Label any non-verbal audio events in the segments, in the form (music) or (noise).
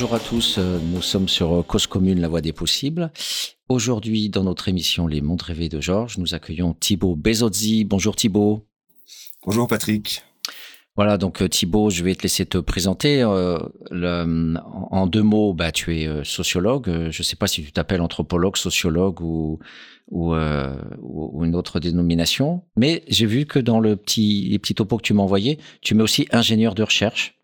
Bonjour à tous, euh, nous sommes sur Cause Commune, la voie des possibles. Aujourd'hui, dans notre émission Les Mondes rêvés de Georges, nous accueillons Thibaut Bezozzi. Bonjour Thibaut. Bonjour Patrick. Voilà, donc euh, Thibaut, je vais te laisser te présenter. Euh, en deux mots, bah, tu es sociologue. Je ne sais pas si tu t'appelles anthropologue, sociologue ou, ou, une autre dénomination. Mais j'ai vu que dans le petit, les petits topos que tu m'as envoyés, tu mets aussi ingénieur de recherche.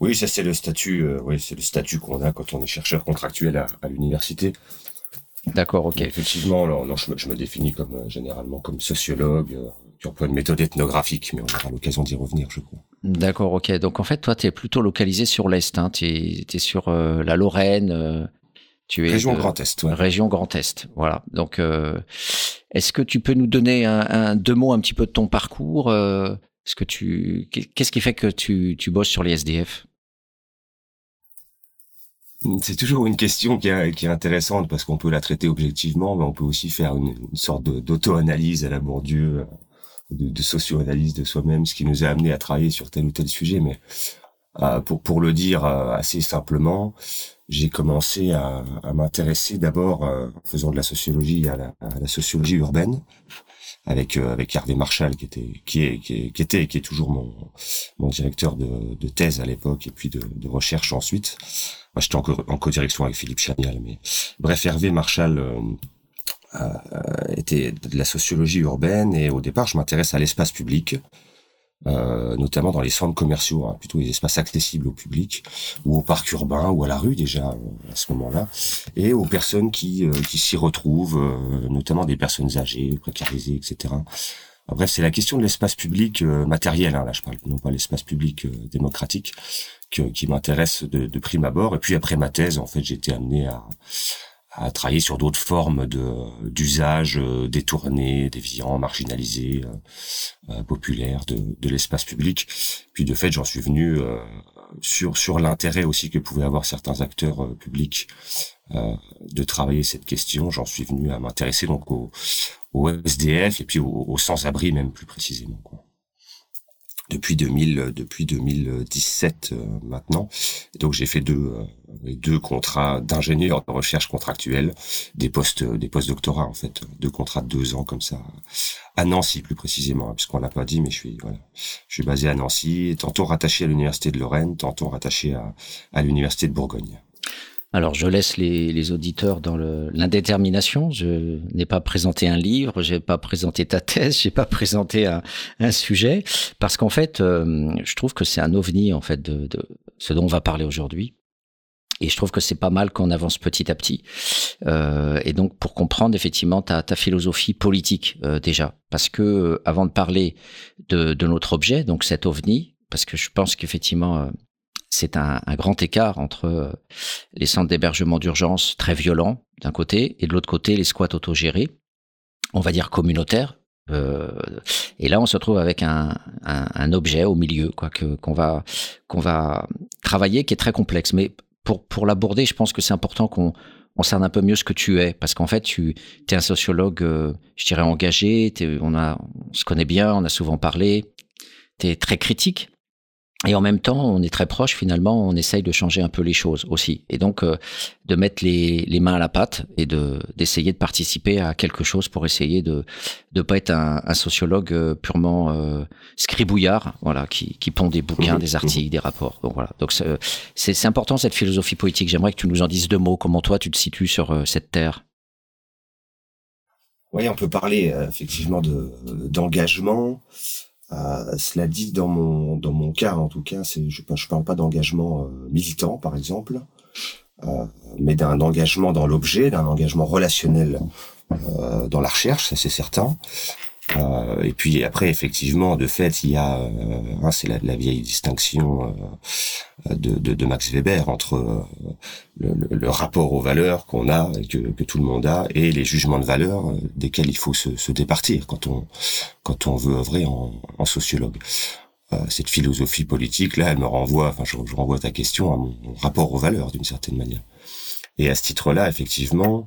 Oui, ça c'est le statut. Euh, oui, c'est le statut qu'on a quand on est chercheur contractuel à, l'université. D'accord, ok. effectivement, alors, non, je, me, définis comme euh, généralement comme sociologue euh, qui emploie une méthode ethnographique, mais on aura l'occasion d'y revenir, je crois. D'accord, ok. Donc en fait, toi, tu es plutôt localisé sur l'est. Hein. Tu es, sur la Lorraine. tu es région Grand Est. Ouais. Région Grand Est. Voilà. Donc, est-ce que tu peux nous donner un, un, deux mots un petit peu de ton parcours qu'est-ce qui fait que tu, bosses sur les SDF c'est toujours une question qui est, intéressante parce qu'on peut la traiter objectivement, mais on peut aussi faire une, sorte d'auto-analyse à la Bourdieu, de, socio-analyse de soi-même, ce qui nous a amené à travailler sur tel ou tel sujet. Mais euh, pour, le dire euh, assez simplement, j'ai commencé à, m'intéresser d'abord, euh, en faisant de la sociologie, à la sociologie urbaine, avec euh, avec Hervé Marchal qui était qui est qui, est, était qui est toujours mon mon directeur de, de thèse à l'époque et puis de, recherche ensuite. Moi, j'étais en, co-direction avec Philippe Chanial, mais bref, Hervé Marchal euh, euh, était de la sociologie urbaine et au départ, je m'intéresse à l'espace public euh, notamment dans les centres commerciaux, hein, plutôt les espaces accessibles au public, ou au parc urbain, ou à la rue déjà euh, à ce moment-là, et aux personnes qui, euh, qui s'y retrouvent, notamment des personnes âgées, précarisées, etc. bref, c'est la question de l'espace public matériel, hein, là je parle non pas l'espace public démocratique, qui m'intéresse de, de prime abord. Et puis après ma thèse, en fait, j'ai été amené à, à travailler sur d'autres formes de d'usage euh, détournés, déviants, marginalisés, euh, euh, populaires de, de l'espace public. Puis de fait, j'en suis venu sur sur l'intérêt aussi que pouvaient avoir certains acteurs publics de travailler cette question. J'en suis venu à m'intéresser donc au, au SDF et puis au, au sans-abri même plus précisément. Quoi depuis 2000, depuis 2017 euh, maintenant. donc j'ai fait deux, euh, deux contrats d'ingénieur de recherche contractuelle, des postes, des postes doctorats en fait, deux contrats de deux ans comme ça, à Nancy plus précisément, hein, puisqu'on l'a pas dit, mais je suis, voilà, je suis basé à Nancy, tantôt rattaché à l'université de Lorraine, tantôt rattaché à, à l'université de Bourgogne. Alors, je laisse les, auditeurs dans l'indétermination. Je n'ai pas présenté un livre, j'ai pas présenté ta thèse, j'ai pas présenté un, sujet, parce qu'en fait, euh, je trouve que c'est un ovni en fait de, ce dont on va parler aujourd'hui. Et je trouve que c'est pas mal qu'on avance petit à petit. Euh, et donc, pour comprendre effectivement ta, philosophie politique euh, déjà, parce que avant de parler de, de notre objet, donc cet ovni, parce que je pense qu'effectivement c'est un, grand écart entre euh, les centres d'hébergement d'urgence très violents d'un côté et de l'autre côté les squats autogérés, on va dire communautaires. Euh, et là, on se retrouve avec un, objet au milieu, quoi, qu'on va qu'on va travailler, qui est très complexe. Mais pour pour l'aborder, je pense que c'est important qu'on on cerne un peu mieux ce que tu es, parce qu'en fait, tu es un sociologue, euh, je dirais engagé. on a on se connaît bien, on a souvent parlé. Tu es très critique et en même temps, on est très proche finalement, on essaye de changer un peu les choses aussi. Et donc, euh, de mettre les, les, mains à la pâte et de d'essayer de participer à quelque chose pour essayer de ne pas être un, un sociologue euh, purement euh, scribouillard, voilà, qui, qui pond des bouquins, mmh. des articles, des rapports. Donc voilà. Donc c'est important cette philosophie politique. J'aimerais que tu nous en dises deux mots. Comment toi tu te situes sur euh, cette terre? Oui, on peut parler effectivement de d'engagement. Euh, cela dit, dans mon dans mon cas en tout cas, je parle pas d'engagement euh, militant par exemple, euh, mais d'un engagement dans l'objet, d'un engagement relationnel dans la recherche, ça c'est certain. Euh, et puis après, effectivement, de fait, il y a, euh, hein, c'est la, vieille distinction euh, de, Max Weber entre le, rapport aux valeurs qu'on a, que, que, tout le monde a, et les jugements de valeur desquels il faut se, départir quand on quand on veut œuvrer en, sociologue. cette philosophie politique, là, elle me renvoie, enfin, je renvoie ta question à mon rapport aux valeurs d'une certaine manière. Et à ce titre-là, effectivement,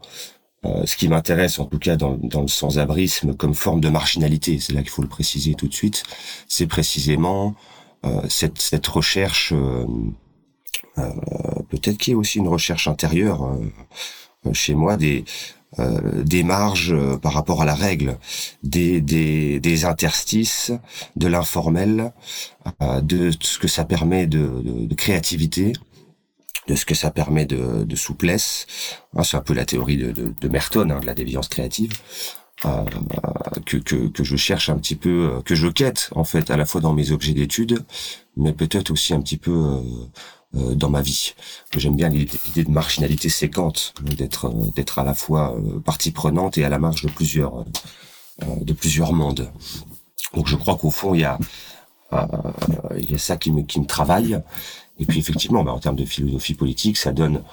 euh, ce qui m'intéresse, en tout cas dans, dans le sans-abrisme comme forme de marginalité, c'est là qu'il faut le préciser tout de suite, c'est précisément euh, cette, cette, recherche euh, peut-être qu'il y a aussi une recherche intérieure chez moi des euh, des marges euh, par rapport à la règle, des, des, des interstices, de l'informel, euh, de ce que ça permet de, de, créativité, de ce que ça permet de, souplesse. Ah, c'est un peu la théorie de, Merton, hein, de la déviance créative. que, que, que je cherche un petit peu, que je quête en fait à la fois dans mes objets d'étude, mais peut-être aussi un petit peu euh, dans ma vie. J'aime bien l'idée de marginalité séquente, d'être euh, d'être à la fois euh, partie prenante et à la marge de plusieurs de plusieurs mondes. Donc je crois qu'au fond il y a il y a ça qui me qui me travaille. Et puis effectivement, bah, en termes de philosophie politique, ça donne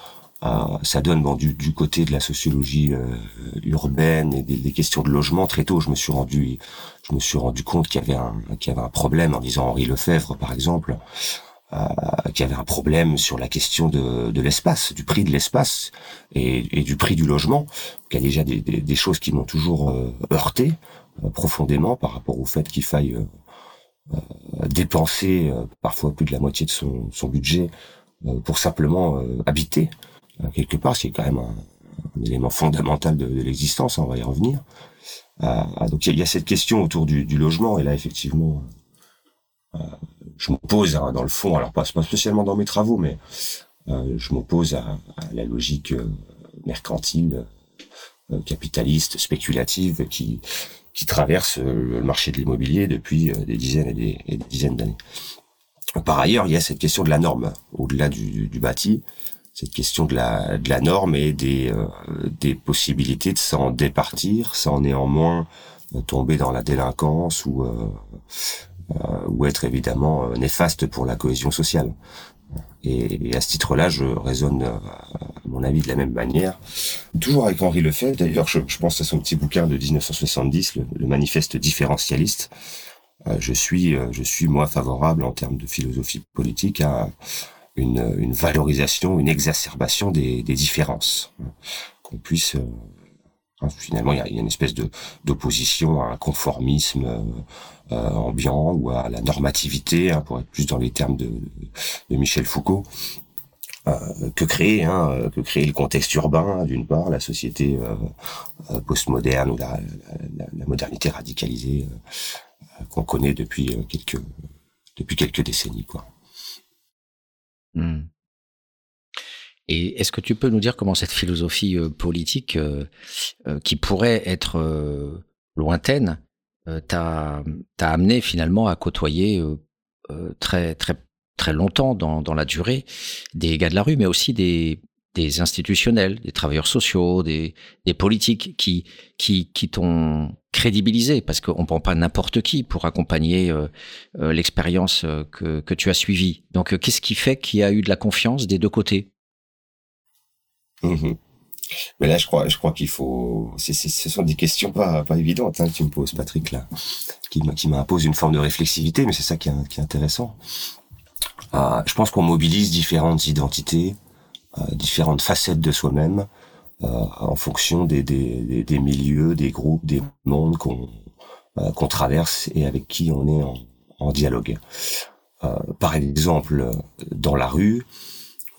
ça donne bon, du, du, côté de la sociologie urbaine et des, des, questions de logement. Très tôt, je me suis rendu, je me suis rendu compte qu'il y avait un, qu'il y avait un problème en disant Henri Lefebvre, par exemple, euh, qui avait un problème sur la question de, de l'espace, du prix de l'espace et, et, du prix du logement, qui a déjà des, des, choses qui m'ont toujours euh, heurté euh, profondément par rapport au fait qu'il faille dépenser parfois plus de la moitié de son, budget pour simplement habiter quelque part, c'est quand même un, élément fondamental de, l'existence, hein, on va y revenir. donc il y, a cette question autour du, logement, et là effectivement, je m'oppose dans le fond, alors pas, pas spécialement dans mes travaux, mais euh, je m'oppose à, la logique euh, mercantile, euh, capitaliste, spéculative qui qui traverse le marché de l'immobilier depuis des dizaines et des, dizaines d'années. Par ailleurs, il y a cette question de la norme au-delà du, du, bâti, cette question de la norme et des des possibilités de s'en départir sans néanmoins tomber dans la délinquance ou euh, ou être évidemment euh, néfaste pour la cohésion sociale. Et, à ce titre-là, je raisonne, euh, à mon avis, de la même manière. Toujours avec Henri Lefebvre, d'ailleurs, je, pense à son petit bouquin de 1970, le, manifeste différentialiste. je suis, je suis moi favorable en termes de philosophie politique à une, valorisation, une exacerbation des, des différences, qu'on puisse finalement, il y a, une espèce de d'opposition à un conformisme euh, euh, ambiant ou à la normativité, hein, pour être plus dans les termes de, de Michel Foucault. Euh, que créer, hein, que créer le contexte urbain d'une part, la société euh, postmoderne ou la, la, la, modernité radicalisée qu'on connaît depuis quelques depuis quelques décennies, quoi. Hmm. Et est-ce que tu peux nous dire comment cette philosophie euh, politique, euh, euh, qui pourrait être lointaine, t'a amené finalement à côtoyer très très très longtemps dans, dans la durée des gars de la rue, mais aussi des, institutionnels, des travailleurs sociaux, des, des politiques qui qui, qui t'ont crédibilisé? Parce qu'on prend pas n'importe qui pour accompagner l'expérience que, que tu as suivie. Donc qu'est-ce qui fait qu'il y a eu de la confiance des deux côtés? Mhm. Mais là, je crois, je crois qu'il faut. ce sont des questions pas évidentes hein, que tu me poses, Patrick, là, qui m'imposent une forme de réflexivité, mais c'est ça qui est, intéressant. Euh, je pense qu'on mobilise différentes identités, euh, différentes facettes de soi-même, euh, en fonction des, milieux, des groupes, des mondes qu'on traverse et avec qui on est en, dialogue. Par exemple, dans la rue,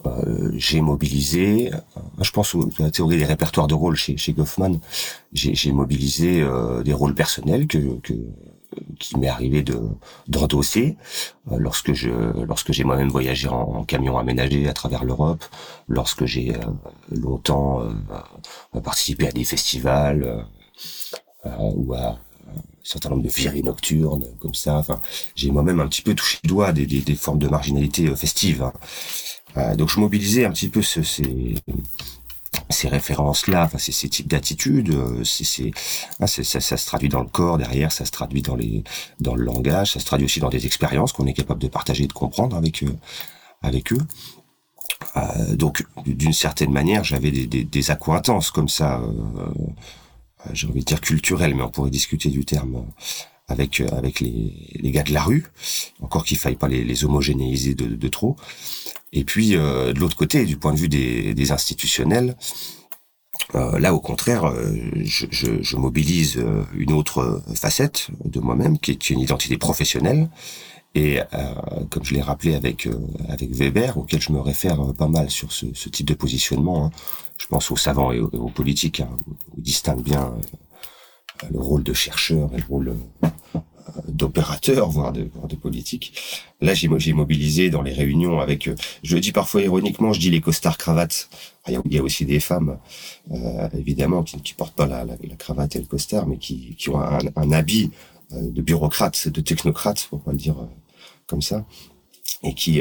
euh, j'ai mobilisé, euh, je pense à la théorie des répertoires de rôles chez, chez Goffman, j'ai mobilisé euh, des rôles personnels que, que qui m'est arrivé de d'endosser lorsque je lorsque j'ai moi-même voyagé en, camion aménagé à travers l'Europe, lorsque j'ai longtemps participé à des festivals ou à un certain nombre de virées nocturnes comme ça. Enfin, j'ai moi-même un petit peu touché le doigt des, des, des formes de marginalité festive. Hein. Euh, donc je mobilisais un petit peu ce, ces, ces références-là, enfin ces, types d'attitudes, euh, c'est, ah, ça, ça, se traduit dans le corps derrière, ça se traduit dans les, dans le langage, ça se traduit aussi dans des expériences qu'on est capable de partager et de comprendre avec eux, avec eux. Euh, donc d'une certaine manière, j'avais des, des, des accointances comme ça, euh, j'ai envie de dire culturelles, mais on pourrait discuter du terme avec avec les, gars de la rue, encore qu'il faille pas les, homogénéiser de, trop. Et puis euh, de l'autre côté, du point de vue des, institutionnels, euh, là au contraire, euh, je, mobilise une autre facette de moi-même, qui est une identité professionnelle. Et comme je l'ai rappelé avec Weber, auquel je me réfère pas mal sur ce, ce type de positionnement, hein, je pense aux savants et aux, politiques, hein, ils distinguent bien le rôle de chercheur et le rôle d'opérateurs, voire de, politiques. Là, j'ai mobilisé dans les réunions avec, euh, je le dis parfois ironiquement, je dis les costards cravates. Il y a aussi des femmes, euh, évidemment, qui ne portent pas la, cravate et le costard, mais qui, ont un, habit euh, de bureaucrate, de technocrate, pour pas le dire comme ça. Et qui,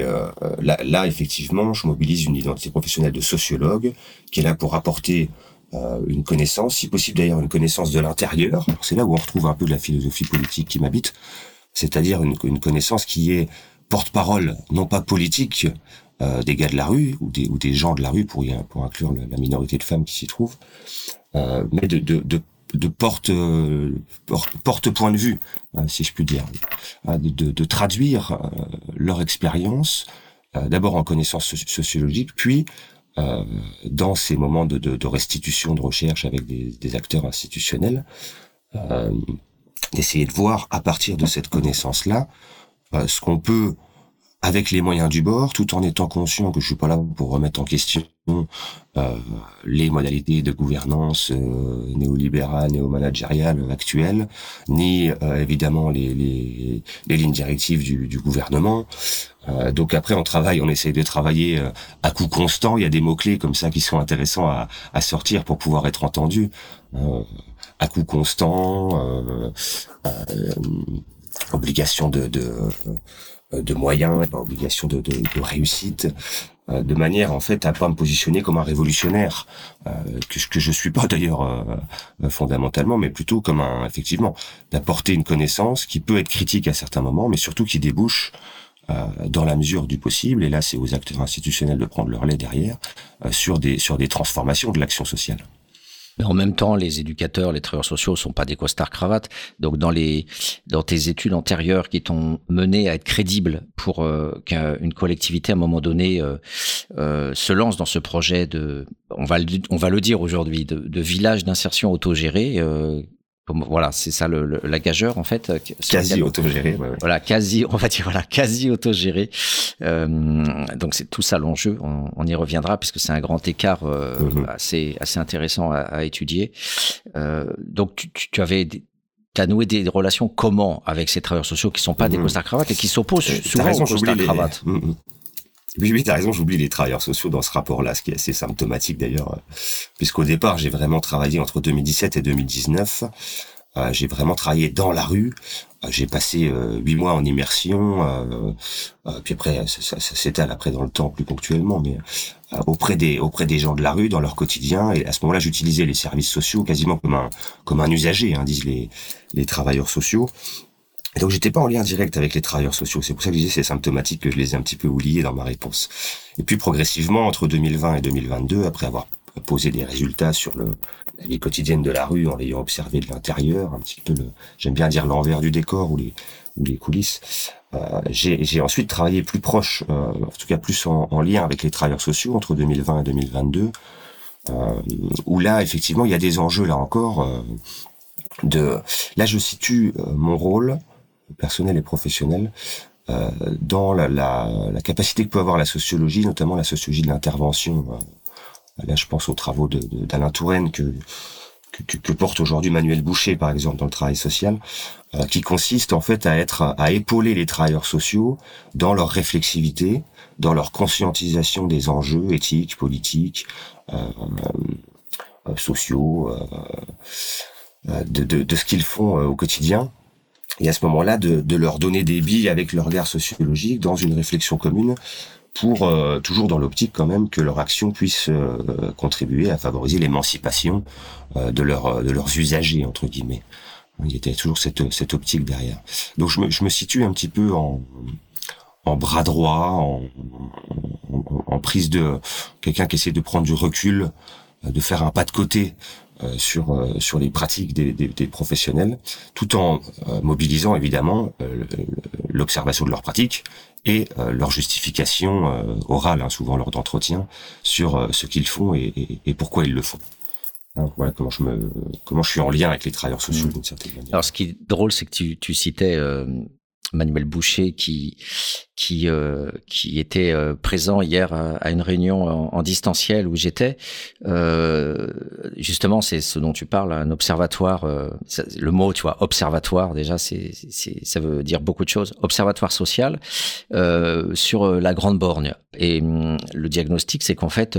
là, effectivement, je mobilise une identité professionnelle de sociologue qui est là pour apporter euh, une connaissance, si possible d'ailleurs une connaissance de l'intérieur. C'est là où on retrouve un peu de la philosophie politique qui m'habite, c'est-à-dire une, une, connaissance qui est porte-parole, non pas politique, euh, des gars de la rue ou des, ou des gens de la rue pour, y, pour inclure la minorité de femmes qui s'y trouvent, euh, mais de, de, de, de porte, porte, porte point de vue, hein, si je puis dire, hein, de, de, de traduire leur expérience, d'abord en connaissance sociologique, puis euh, dans ces moments de, restitution de recherche avec des, des acteurs institutionnels, euh, d'essayer de voir à partir de cette connaissance-là euh, ce qu'on peut avec les moyens du bord, tout en étant conscient que je suis pas là pour remettre en question euh, les modalités de gouvernance euh, néolibérale, néo-managériale actuelles, ni euh, évidemment les, les, les, lignes directives du, du gouvernement. Euh, donc après, on travaille, on essaye de travailler euh, à coup constant. Il y a des mots clés comme ça qui sont intéressants à, à sortir pour pouvoir être entendus. à coup constant, obligation de, de euh, de moyens, pas obligation de, réussite, euh, de manière en fait à pas me positionner comme un révolutionnaire, euh, que, que je suis pas (laughs) d'ailleurs fondamentalement, mais plutôt comme un effectivement d'apporter une connaissance qui peut être critique à certains moments, mais surtout qui débouche dans la mesure du possible, et là c'est aux acteurs institutionnels de prendre leur lait derrière, sur des sur des transformations de l'action sociale. Mais en même temps, les éducateurs, les travailleurs sociaux sont pas des costards cravates. Donc, dans les, dans tes études antérieures qui t'ont mené à être crédible pour euh, qu'une collectivité à un moment donné euh, euh, se lance dans ce projet de, on va le, on va le dire aujourd'hui, de, village d'insertion autogéré, voilà, c'est ça le, la gageur en fait. Euh, quasi autogéré. Voilà, quasi, on va dire voilà, quasi autogéré. Euh, donc c'est tout ça l'enjeu. On, on, y reviendra puisque c'est un grand écart euh, mhm. assez assez intéressant à, à étudier. Euh, donc tu, tu, avais tu as noué des relations comment avec ces travailleurs sociaux qui sont pas des mhm. costards cravates et qui s'opposent euh, souvent aux costards cravates. Mhm. Oui, oui, t'as raison, j'oublie les travailleurs sociaux dans ce rapport-là, ce qui est assez symptomatique d'ailleurs, puisqu'au départ, j'ai vraiment travaillé entre 2017 et 2019. Euh, j'ai vraiment travaillé dans la rue. Euh, j'ai passé euh, huit mois en immersion, puis après, ça, ça, s'étale après dans le temps plus ponctuellement, mais auprès des auprès des gens de la rue dans leur quotidien. Et à ce moment-là, j'utilisais les services sociaux quasiment comme un comme un usager, hein, disent les les travailleurs sociaux. Donc j'étais pas en lien direct avec les travailleurs sociaux. C'est pour ça que je disais c'est symptomatique que je les ai un petit peu oubliés dans ma réponse. Et puis progressivement, entre 2020 et 2022, après avoir posé des résultats sur le, la vie quotidienne de la rue en l'ayant observé de l'intérieur, un petit peu le, j'aime bien dire l'envers du décor ou les, ou les coulisses. Euh, j'ai ensuite travaillé plus proche, euh, en tout cas plus en, en, lien avec les travailleurs sociaux entre 2020 et 2022, euh, où là effectivement il y a des enjeux là encore. Euh, de là je situe euh, mon rôle personnel et professionnel euh, dans la, la, la, capacité que peut avoir la sociologie, notamment la sociologie de l'intervention. Euh, là, je pense aux travaux d'Alain Touraine que, que, que porte aujourd'hui Manuel Boucher, par exemple, dans le travail social, euh, qui consiste en fait à être, à épauler les travailleurs sociaux dans leur réflexivité, dans leur conscientisation des enjeux éthiques, politiques, euh, euh sociaux, euh, de, de, de, ce qu'ils font au quotidien et à ce moment-là de, de, leur donner des billes avec leur regard sociologique dans une réflexion commune pour euh, toujours dans l'optique quand même que leur action puisse euh, contribuer à favoriser l'émancipation euh, de, leur, de leurs usagers entre guillemets. Il y était toujours cette, cette optique derrière. Donc je me, je me situe un petit peu en, en bras droit, en, en, en prise de quelqu'un qui essaie de prendre du recul, de faire un pas de côté euh, sur euh, sur les pratiques des, des, des professionnels, tout en euh, mobilisant évidemment l'observation de leurs pratiques et leur justification orale, hein, souvent lors d'entretien, sur ce qu'ils font et, et, et, pourquoi ils le font. Hein, voilà comment je me comment je suis en lien avec les travailleurs sociaux mmh. d'une certaine manière. Alors ce qui est drôle, c'est que tu, tu citais Manuel Boucher qui qui euh, qui était euh, présent hier à, une réunion en, distanciel où j'étais. Euh, justement, c'est ce dont tu parles, un observatoire. le mot, tu vois, observatoire déjà, c'est ça veut dire beaucoup de choses. Observatoire social sur la Grande Borgne. Et hum, le diagnostic, c'est qu'en fait,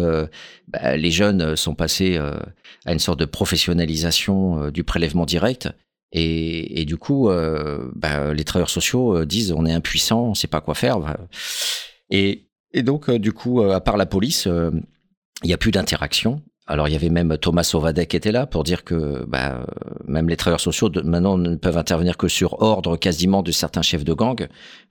bah, les jeunes sont passés à une sorte de professionnalisation du prélèvement direct et, du coup, euh, bah, les travailleurs sociaux euh, disent on est impuissant, on sait pas quoi faire. Et, et donc, euh, du coup, à part la police, il n'y a plus d'interaction. Alors il y avait même Thomas Sauvadec qui était là pour dire que bah, même les travailleurs sociaux de, maintenant ne peuvent intervenir que sur ordre quasiment de certains chefs de gang.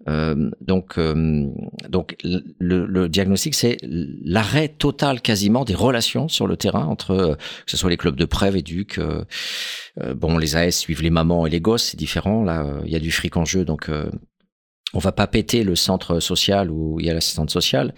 Euh, donc euh, donc le, le diagnostic c'est l'arrêt total quasiment des relations sur le terrain entre euh, que ce soit les clubs de prêve, éduc. Euh, euh, bon les AS suivent les mamans et les gosses, c'est différent là. Il y a du fric en jeu donc on va pas péter le centre social où il y a l'assistante sociale,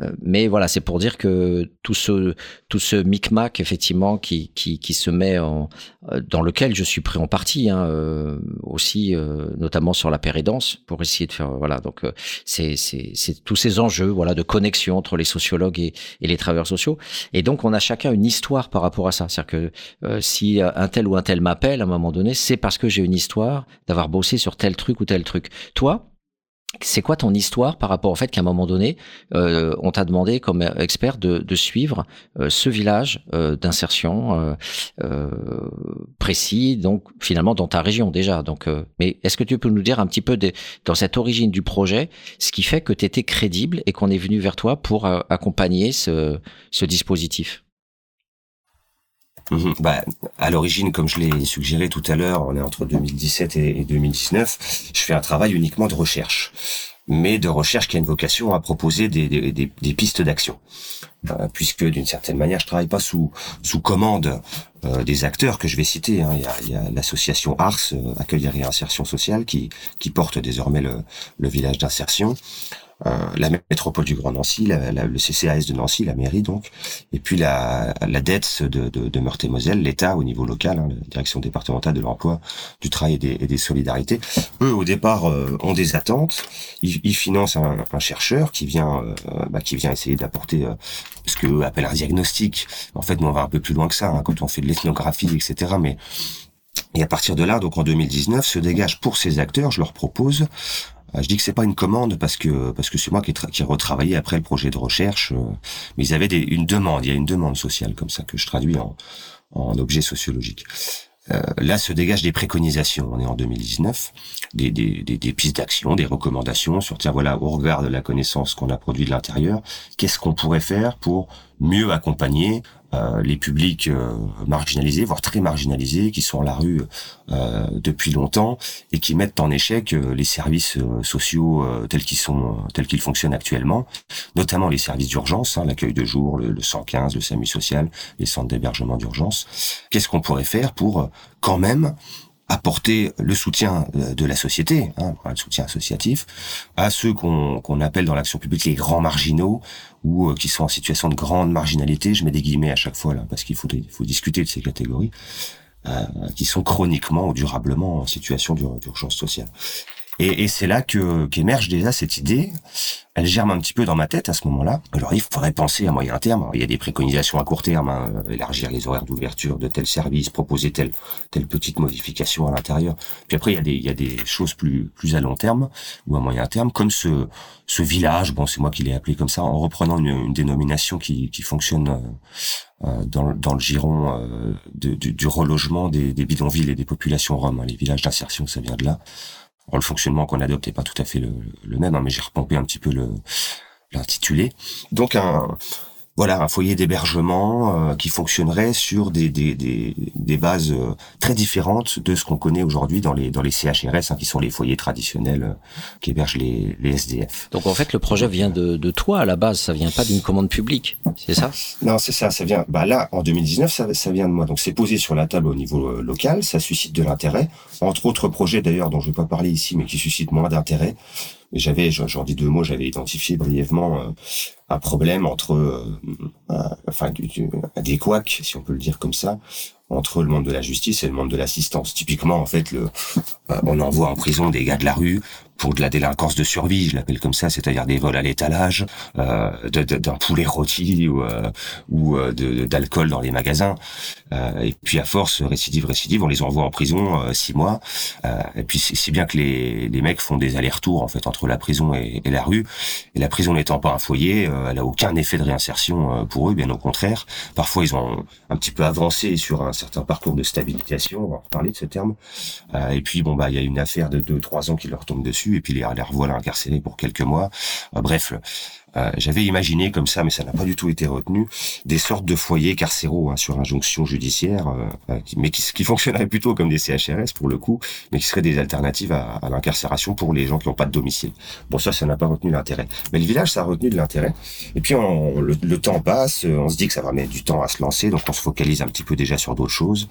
euh, mais voilà, c'est pour dire que tout ce tout ce micmac effectivement qui qui, qui se met en euh, dans lequel je suis pris en partie hein, euh, aussi, notamment sur la pérédance pour essayer de faire voilà. Donc c'est c'est c'est tous ces enjeux voilà de connexion entre les sociologues et, et les travailleurs sociaux. Et donc on a chacun une histoire par rapport à ça, c'est-à-dire que si un tel ou un tel m'appelle à un moment donné, c'est parce que j'ai une histoire d'avoir bossé sur tel truc ou tel truc. Toi c'est quoi ton histoire par rapport au fait qu'à un moment donné, euh, on t'a demandé comme expert de, suivre euh, ce village euh, d'insertion précis, donc finalement dans ta région déjà? Donc, mais est-ce que tu peux nous dire un petit peu dans cette origine du projet, ce qui fait que tu étais crédible et qu'on est venu vers toi pour accompagner ce dispositif? Bah, à l'origine, comme je l'ai suggéré tout à l'heure, on est entre 2017 et 2019, je fais un travail uniquement de recherche, mais de recherche qui a une vocation à proposer des, pistes d'action. Euh, puisque d'une certaine manière, je travaille pas sous commande euh, des acteurs que je vais citer. Hein. Il y a, l'association ARS, euh, Accueil et Réinsertion Sociale, qui, porte désormais le village d'insertion. Euh, la métropole du Grand Nancy, le CCAS de Nancy, la mairie donc, et puis la, la dette de, de, de Meurthe-et-Moselle, l'État au niveau local, hein, la direction départementale de l'emploi, du travail et des, et des, solidarités. Eux, au départ, euh, ont des attentes. Ils, ils financent un, un, chercheur qui vient, euh, bah, qui vient essayer d'apporter ce qu'eux appellent un diagnostic. En fait, nous on va un peu plus loin que ça hein, quand on fait de l'ethnographie, etc. Mais et à partir de là, donc en 2019, se dégage pour ces acteurs, je leur propose euh, je dis que c'est pas une commande parce que parce que c'est moi qui ai, retravaillé après le projet de recherche, euh, mais ils avaient des, une demande, il y a une demande sociale comme ça que je traduis en, en objet sociologique. Euh, là se dégagent des préconisations. On est en 2019, des, des, pistes d'action, des recommandations sur tiens voilà au regard de la connaissance qu'on a produit de l'intérieur, qu'est-ce qu'on pourrait faire pour mieux accompagner les publics euh, marginalisés, voire très marginalisés, qui sont à la rue euh, depuis longtemps et qui mettent en échec les services sociaux tels qu'ils sont, tels qu'ils fonctionnent actuellement, notamment les services d'urgence, hein, l'accueil de jour, le, le, 115, le SAMU social, les centres d'hébergement d'urgence. Qu'est-ce qu'on pourrait faire pour quand même apporter le soutien euh, de la société, hein, le soutien associatif, à ceux qu'on appelle dans l'action publique les grands marginaux ou euh, qui sont en situation de grande marginalité. Je mets des guillemets à chaque fois là parce qu'il faut, faut discuter de ces catégories euh, qui sont chroniquement ou durablement en situation d'urgence sociale. Et, et c'est là que qu'émerge déjà cette idée. Elle germe un petit peu dans ma tête à ce moment-là. Alors il faudrait penser à moyen terme. il y a des préconisations à court terme, hein, élargir les horaires d'ouverture de tel service, proposer telle telle petite modification à l'intérieur. Puis après il y a des il y a des choses plus plus à long terme ou à moyen terme, comme ce ce village. Bon, c'est moi qui l'ai appelé comme ça en reprenant une, une dénomination qui qui fonctionne. Euh, euh dans, dans le giron euh, du, du, relogement des, des, bidonvilles et des populations roms. Hein. Les villages d'insertion, ça vient de là le fonctionnement qu'on adopte n'est pas tout à fait le, même, hein, mais j'ai repompé un petit peu l'intitulé. Donc un voilà un foyer d'hébergement euh, qui fonctionnerait sur des, des, des, des bases euh, très différentes de ce qu'on connaît aujourd'hui dans les dans les CHRS hein, qui sont les foyers traditionnels euh, qui hébergent les, les SDF. Donc en fait le projet vient de, de toi à la base, ça vient pas d'une commande publique, c'est ça? Non c'est ça, ça vient. Bah là en 2019 ça, ça vient de moi, donc c'est posé sur la table au niveau local, ça suscite de l'intérêt, entre autres projets d'ailleurs dont je vais pas parler ici mais qui suscitent moins d'intérêt j'avais, j'en dis deux mots, j'avais identifié brièvement euh, un problème entre, euh, enfin, du, des couacs, si on peut le dire comme ça, entre le monde de la justice et le monde de l'assistance. Typiquement, en fait, le, euh, on envoie en prison des gars de la rue pour de la délinquance de survie, je l'appelle comme ça, c'est-à-dire des vols à l'étalage, euh, d'un poulet rôti ou, euh, ou euh, d'alcool dans les magasins. Euh, et puis à force, récidive, récidive, on les envoie en prison euh, six mois. Et puis c'est bien que les, les mecs font des allers-retours en fait entre la prison et, et, la rue. Et la prison n'étant pas un foyer, elle a aucun effet de réinsertion pour eux, bien au contraire. Parfois ils ont un petit peu avancé sur un certain parcours de stabilisation, on va reparler de ce terme. et puis bon bah il y a une affaire de deux trois ans qui leur tombe dessus et puis les, les revoilà incarcérés pour quelques mois. bref, euh, j'avais imaginé comme ça, mais ça n'a pas du tout été retenu, des sortes de foyers carcéraux hein, sur injonction judiciaire, euh, euh, mais qui, qui, fonctionneraient plutôt comme des CHRS pour le coup, mais qui seraient des alternatives à, à l'incarcération pour les gens qui n'ont pas de domicile. Bon, ça, ça n'a pas retenu l'intérêt. Mais le village, ça a retenu de l'intérêt. Et puis, on, le, le, temps passe, on se dit que ça va mettre du temps à se lancer, donc on se focalise un petit peu déjà sur d'autres choses.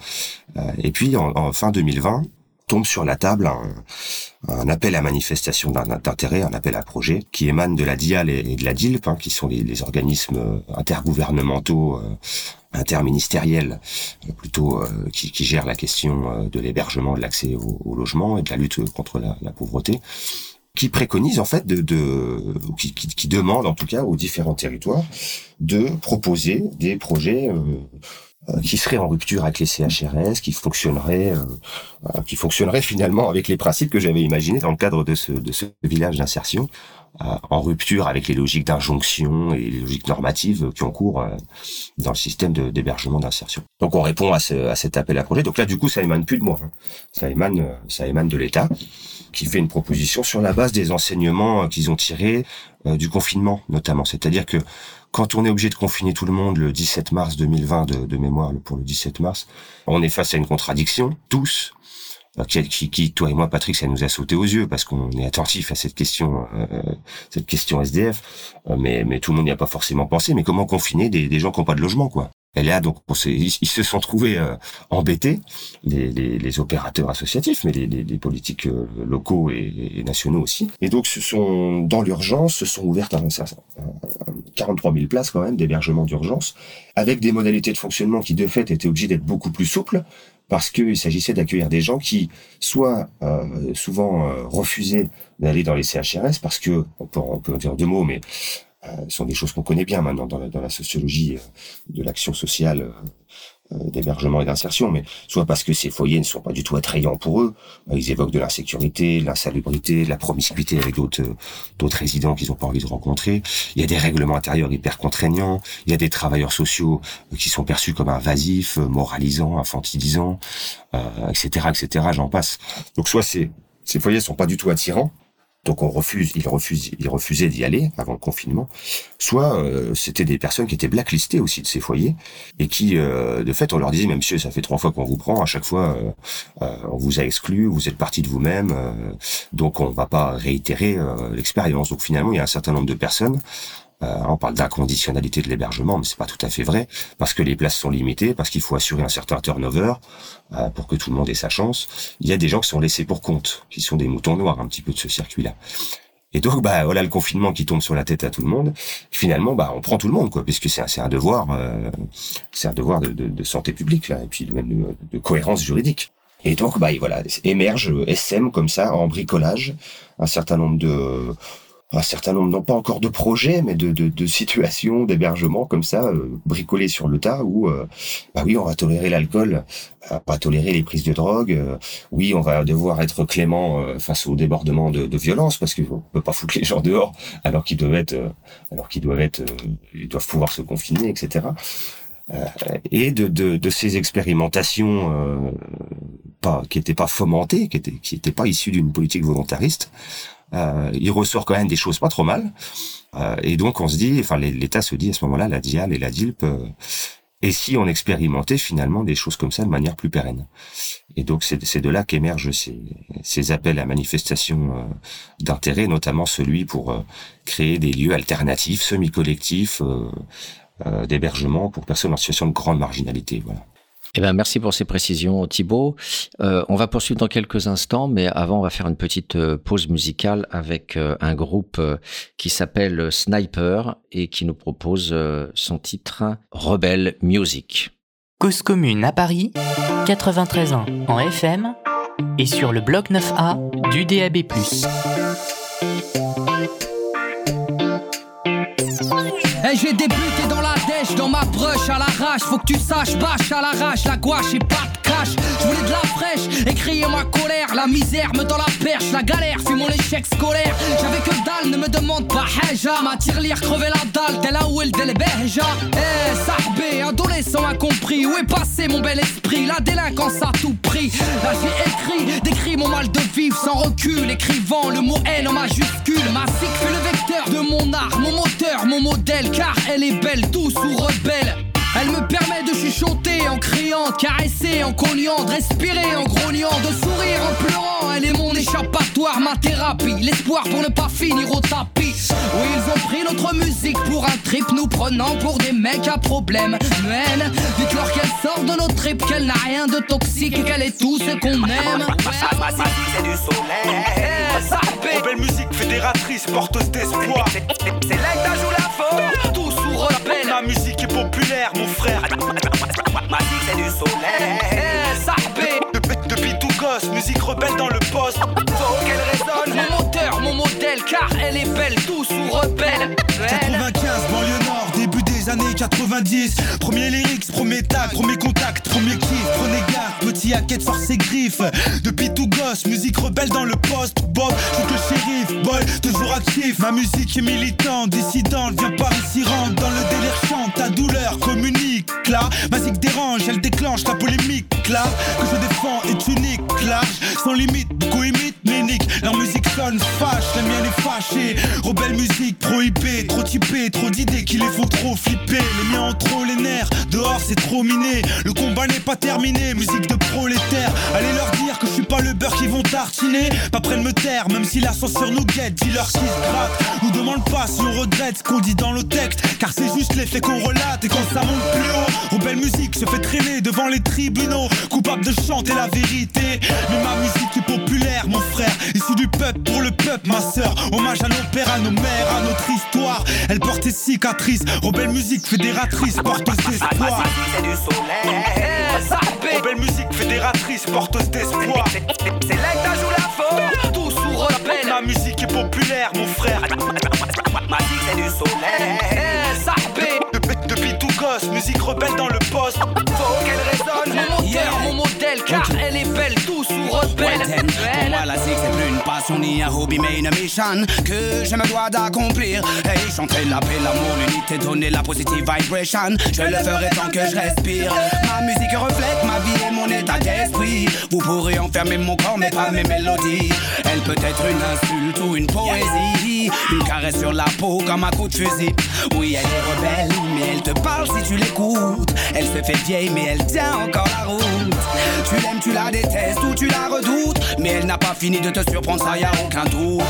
et puis, en, en fin 2020, tombe sur la table un, appel à manifestation d'intérêt, un appel à projet, qui émane de la DIAL et de la DILP, hein, qui sont les, organismes intergouvernementaux, euh, interministériels, euh, plutôt euh, qui, gèrent la question euh, de l'hébergement, de l'accès au, logement et de la lutte contre la, pauvreté qui préconise en fait de, de qui, demande en tout cas aux différents territoires de proposer des projets euh, euh, qui serait en rupture avec les CHRS, qui fonctionnerait, euh, euh, qui fonctionnerait finalement avec les principes que j'avais imaginés dans le cadre de ce, de ce village d'insertion, en rupture avec les logiques d'injonction et les logiques normatives qui ont cours dans le système d'hébergement d'insertion. Donc on répond à, ce, à cet appel à projet. Donc là, du coup, ça émane plus de moi, hein. ça émane, ça émane de l'État qui fait une proposition sur la base des enseignements qu'ils ont tirés du confinement, notamment. C'est-à-dire que quand on est obligé de confiner tout le monde le 17 mars 2020 de, mémoire pour le 17 mars, on est face à une contradiction, tous, euh, qui, qui, toi et moi, Patrick, ça nous a sauté aux yeux parce qu'on est attentif à cette question, euh, cette question SDF. Euh, mais, mais tout le monde n'y a pas forcément pensé. Mais comment confiner des, des gens qui n'ont pas de logement, quoi? Est là, donc ils, se sont trouvés euh, embêtés, les, opérateurs associatifs, mais les, politiques euh, locaux et, nationaux aussi. Et donc, ce sont dans l'urgence, se sont ouvertes un, 43 000 places quand même d'hébergement d'urgence, avec des modalités de fonctionnement qui de fait étaient obligées d'être beaucoup plus souples, parce qu'il s'agissait d'accueillir des gens qui, soit euh, souvent refusaient d'aller dans les CHRS, parce que on peut, on peut dire deux mots, mais sont des choses qu'on connaît bien maintenant dans la, dans la sociologie euh, de l'action sociale euh, d'hébergement et d'insertion, mais soit parce que ces foyers ne sont pas du tout attrayants pour eux, ils évoquent de l'insécurité, de l'insalubrité, de la promiscuité avec d'autres d'autres résidents qu'ils n'ont pas envie de rencontrer. Il y a des règlements intérieurs hyper contraignants, il y a des travailleurs sociaux qui sont perçus comme invasifs, moralisants, infantilisants, euh, etc., etc. J'en passe. Donc soit ces ces foyers sont pas du tout attirants, donc on refuse, il refuse, il refusait d'y aller avant le confinement. Soit euh, c'était des personnes qui étaient blacklistées aussi de ces foyers et qui, euh, de fait, on leur disait, mais monsieur, ça fait trois fois qu'on vous prend, à chaque fois euh, on vous a exclu, vous êtes parti de vous-même, donc on va pas réitérer l'expérience. Donc finalement, il y a un certain nombre de personnes euh, on parle d'inconditionnalité de l'hébergement, mais c'est pas tout à fait vrai, parce que les places sont limitées, parce qu'il faut assurer un certain turnover euh, pour que tout le monde ait sa chance. Il y a des gens qui sont laissés pour compte, qui sont des moutons noirs un petit peu de ce circuit-là. Et donc, bah voilà le confinement qui tombe sur la tête à tout le monde. Finalement, bah on prend tout le monde, quoi, puisque c'est un, un devoir, euh, c'est un devoir de, de, de, santé publique là, et puis même de, cohérence juridique. Et donc, bah voilà, émerge SM comme ça en bricolage, un certain nombre de un certain nombre, non pas encore de projets, mais de, de, situations d'hébergement comme ça, euh, bricolées sur le tas, où, euh, bah oui, on va tolérer l'alcool, euh, pas tolérer les prises de drogue, euh, oui, on va devoir être clément face au débordement de, violence, parce qu'on peut pas foutre les gens dehors alors qu'ils doivent être, alors qu'ils doivent être, ils doivent pouvoir se confiner, etc. et de, de, ces expérimentations pas qui n'étaient pas fomentées, qui étaient qui pas issues d'une politique volontariste, euh, il ressort quand même des choses pas trop mal. Euh, et donc on se dit, enfin l'État se dit à ce moment-là, la DIAL et la DILP, euh, et si on expérimentait finalement des choses comme ça de manière plus pérenne? Et donc c'est de là qu'émergent ces, ces, appels à manifestation euh, d'intérêt, notamment celui pour euh, créer des lieux alternatifs, semi-collectifs d'hébergement pour personnes en situation de grande marginalité. Voilà. Eh ben, merci pour ces précisions, Thibault. Euh, on va poursuivre dans quelques instants, mais avant, on va faire une petite euh, pause musicale avec euh, un groupe qui s'appelle Sniper et qui nous propose son titre Rebelle Music. Cause commune à Paris, 93 ans en FM et sur le bloc 9A du DAB+. Hey, j'ai la dèche, dans ma brush à l'arrache. Faut que tu saches, bâche à l'arrache, la gouache et pas Je voulais de la fraîche, écrire ma colère. La misère me dans la perche, la galère fut mon échec scolaire. J'avais que dalle, ne me demande pas haja. Ma tirelire crever la dalle, tel a Will del Behja. Eh, sahbé, adolescent incompris. Où est passé mon bel esprit La délinquance à tout prix. Là j'ai écrit, décrit mon mal de vivre sans recul. Écrivant le mot L en majuscule. Ma fut le vecteur de mon art, mon moteur, mon modèle. Car elle est belle, douce ou rebelle. Elle me permet de chuchoter en criant, de caresser en cognant, de respirer en grognant, de sourire en pleurant. Elle est mon échappatoire, ma thérapie, l'espoir pour ne pas finir au tapis. Oui, ils ont pris notre musique pour un trip, nous prenant pour des mecs à problème. Men, dites-leur qu'elle sort de nos tripes, qu'elle n'a rien de toxique et qu'elle est tout ce qu'on aime. Ma musique c'est du soleil. Eh, Belle musique fédératrice, porteuse d'espoir. C'est là que t'as joué la faute, rebelle. Ma musique est populaire, mon frère. Ma musique c'est du soleil. Eh, depuis tout gosse, musique rebelle dans le poste. faut qu'elle résonne. Mon moteur, mon modèle, car elle est belle, douce ou rebelle. 95, banlieue nord, début années 90. Premier lyrics, premier tag, premier contact, premier kiff, prenez garde, petit hacket force ses griffes. Depuis tout gosse, musique rebelle dans le poste. Bob, joue que le shérif, boy, toujours actif. Ma musique est militante, dissidente, viens par ici, rentre dans le délire, chante ta douleur, communique là. Ma musique dérange, elle déclenche la polémique là. Que je défends est unique, large, sans limite, beaucoup Leur musique sonne fâche, la mienne est fâchée. Rebelle musique prohibée, trop typée, trop d'idées qui les font trop flipper. Les miens ont trop les nerfs, dehors c'est trop miné. Le combat n'est pas terminé, musique de prolétaire. Allez leur dire que je suis pas le beurre qu'ils vont tartiner. Pas près de me taire, même si l'ascenseur nous guette. Dis-leur qui se gratte, nous demande pas si on regrette ce qu'on dit dans le texte. Car c'est juste les faits qu'on relate et quand ça monte plus haut. Rebelle musique se fait traîner devant les tribunaux. Coupable de chanter la vérité. Ma sœur. Hommage à nos pères, à nos mères, à notre histoire. Elle porte ses cicatrices. Rebelle musique fédératrice, porteuse d'espoir. c'est du soleil. Eh, ça fait- Belle musique fédératrice, porteuse d'espoir. C'est là que t'as joué la faute, tout sous rebelle. Ma musique est populaire, mon frère. Ma musique c'est du soleil. Depuis, depuis tout gosse, musique rebelle dans le poste. faut qu'elle résonne. Mon moteur, mon modèle, car elle est belle, douce ou rebelle. Ni un hobby, mais une mission que je me dois d'accomplir. Hey, chanter la paix, l'amour, l'unité, donner la positive vibration. Je le ferai tant que je respire. Ma musique reflète ma vie et mon état d'esprit. Vous pourrez enfermer mon corps, mais pas mes mélodies. Elle peut être une insulte ou une poésie. Une caresse sur la peau comme un coup de fusil. Oui, elle est rebelle, mais elle te parle si tu l'écoutes. Elle se fait vieille, mais elle tient encore la route. Tu l'aimes, tu la détestes ou tu la redoutes. Mais elle n'a pas fini de te surprendre, ça y a aucun doute.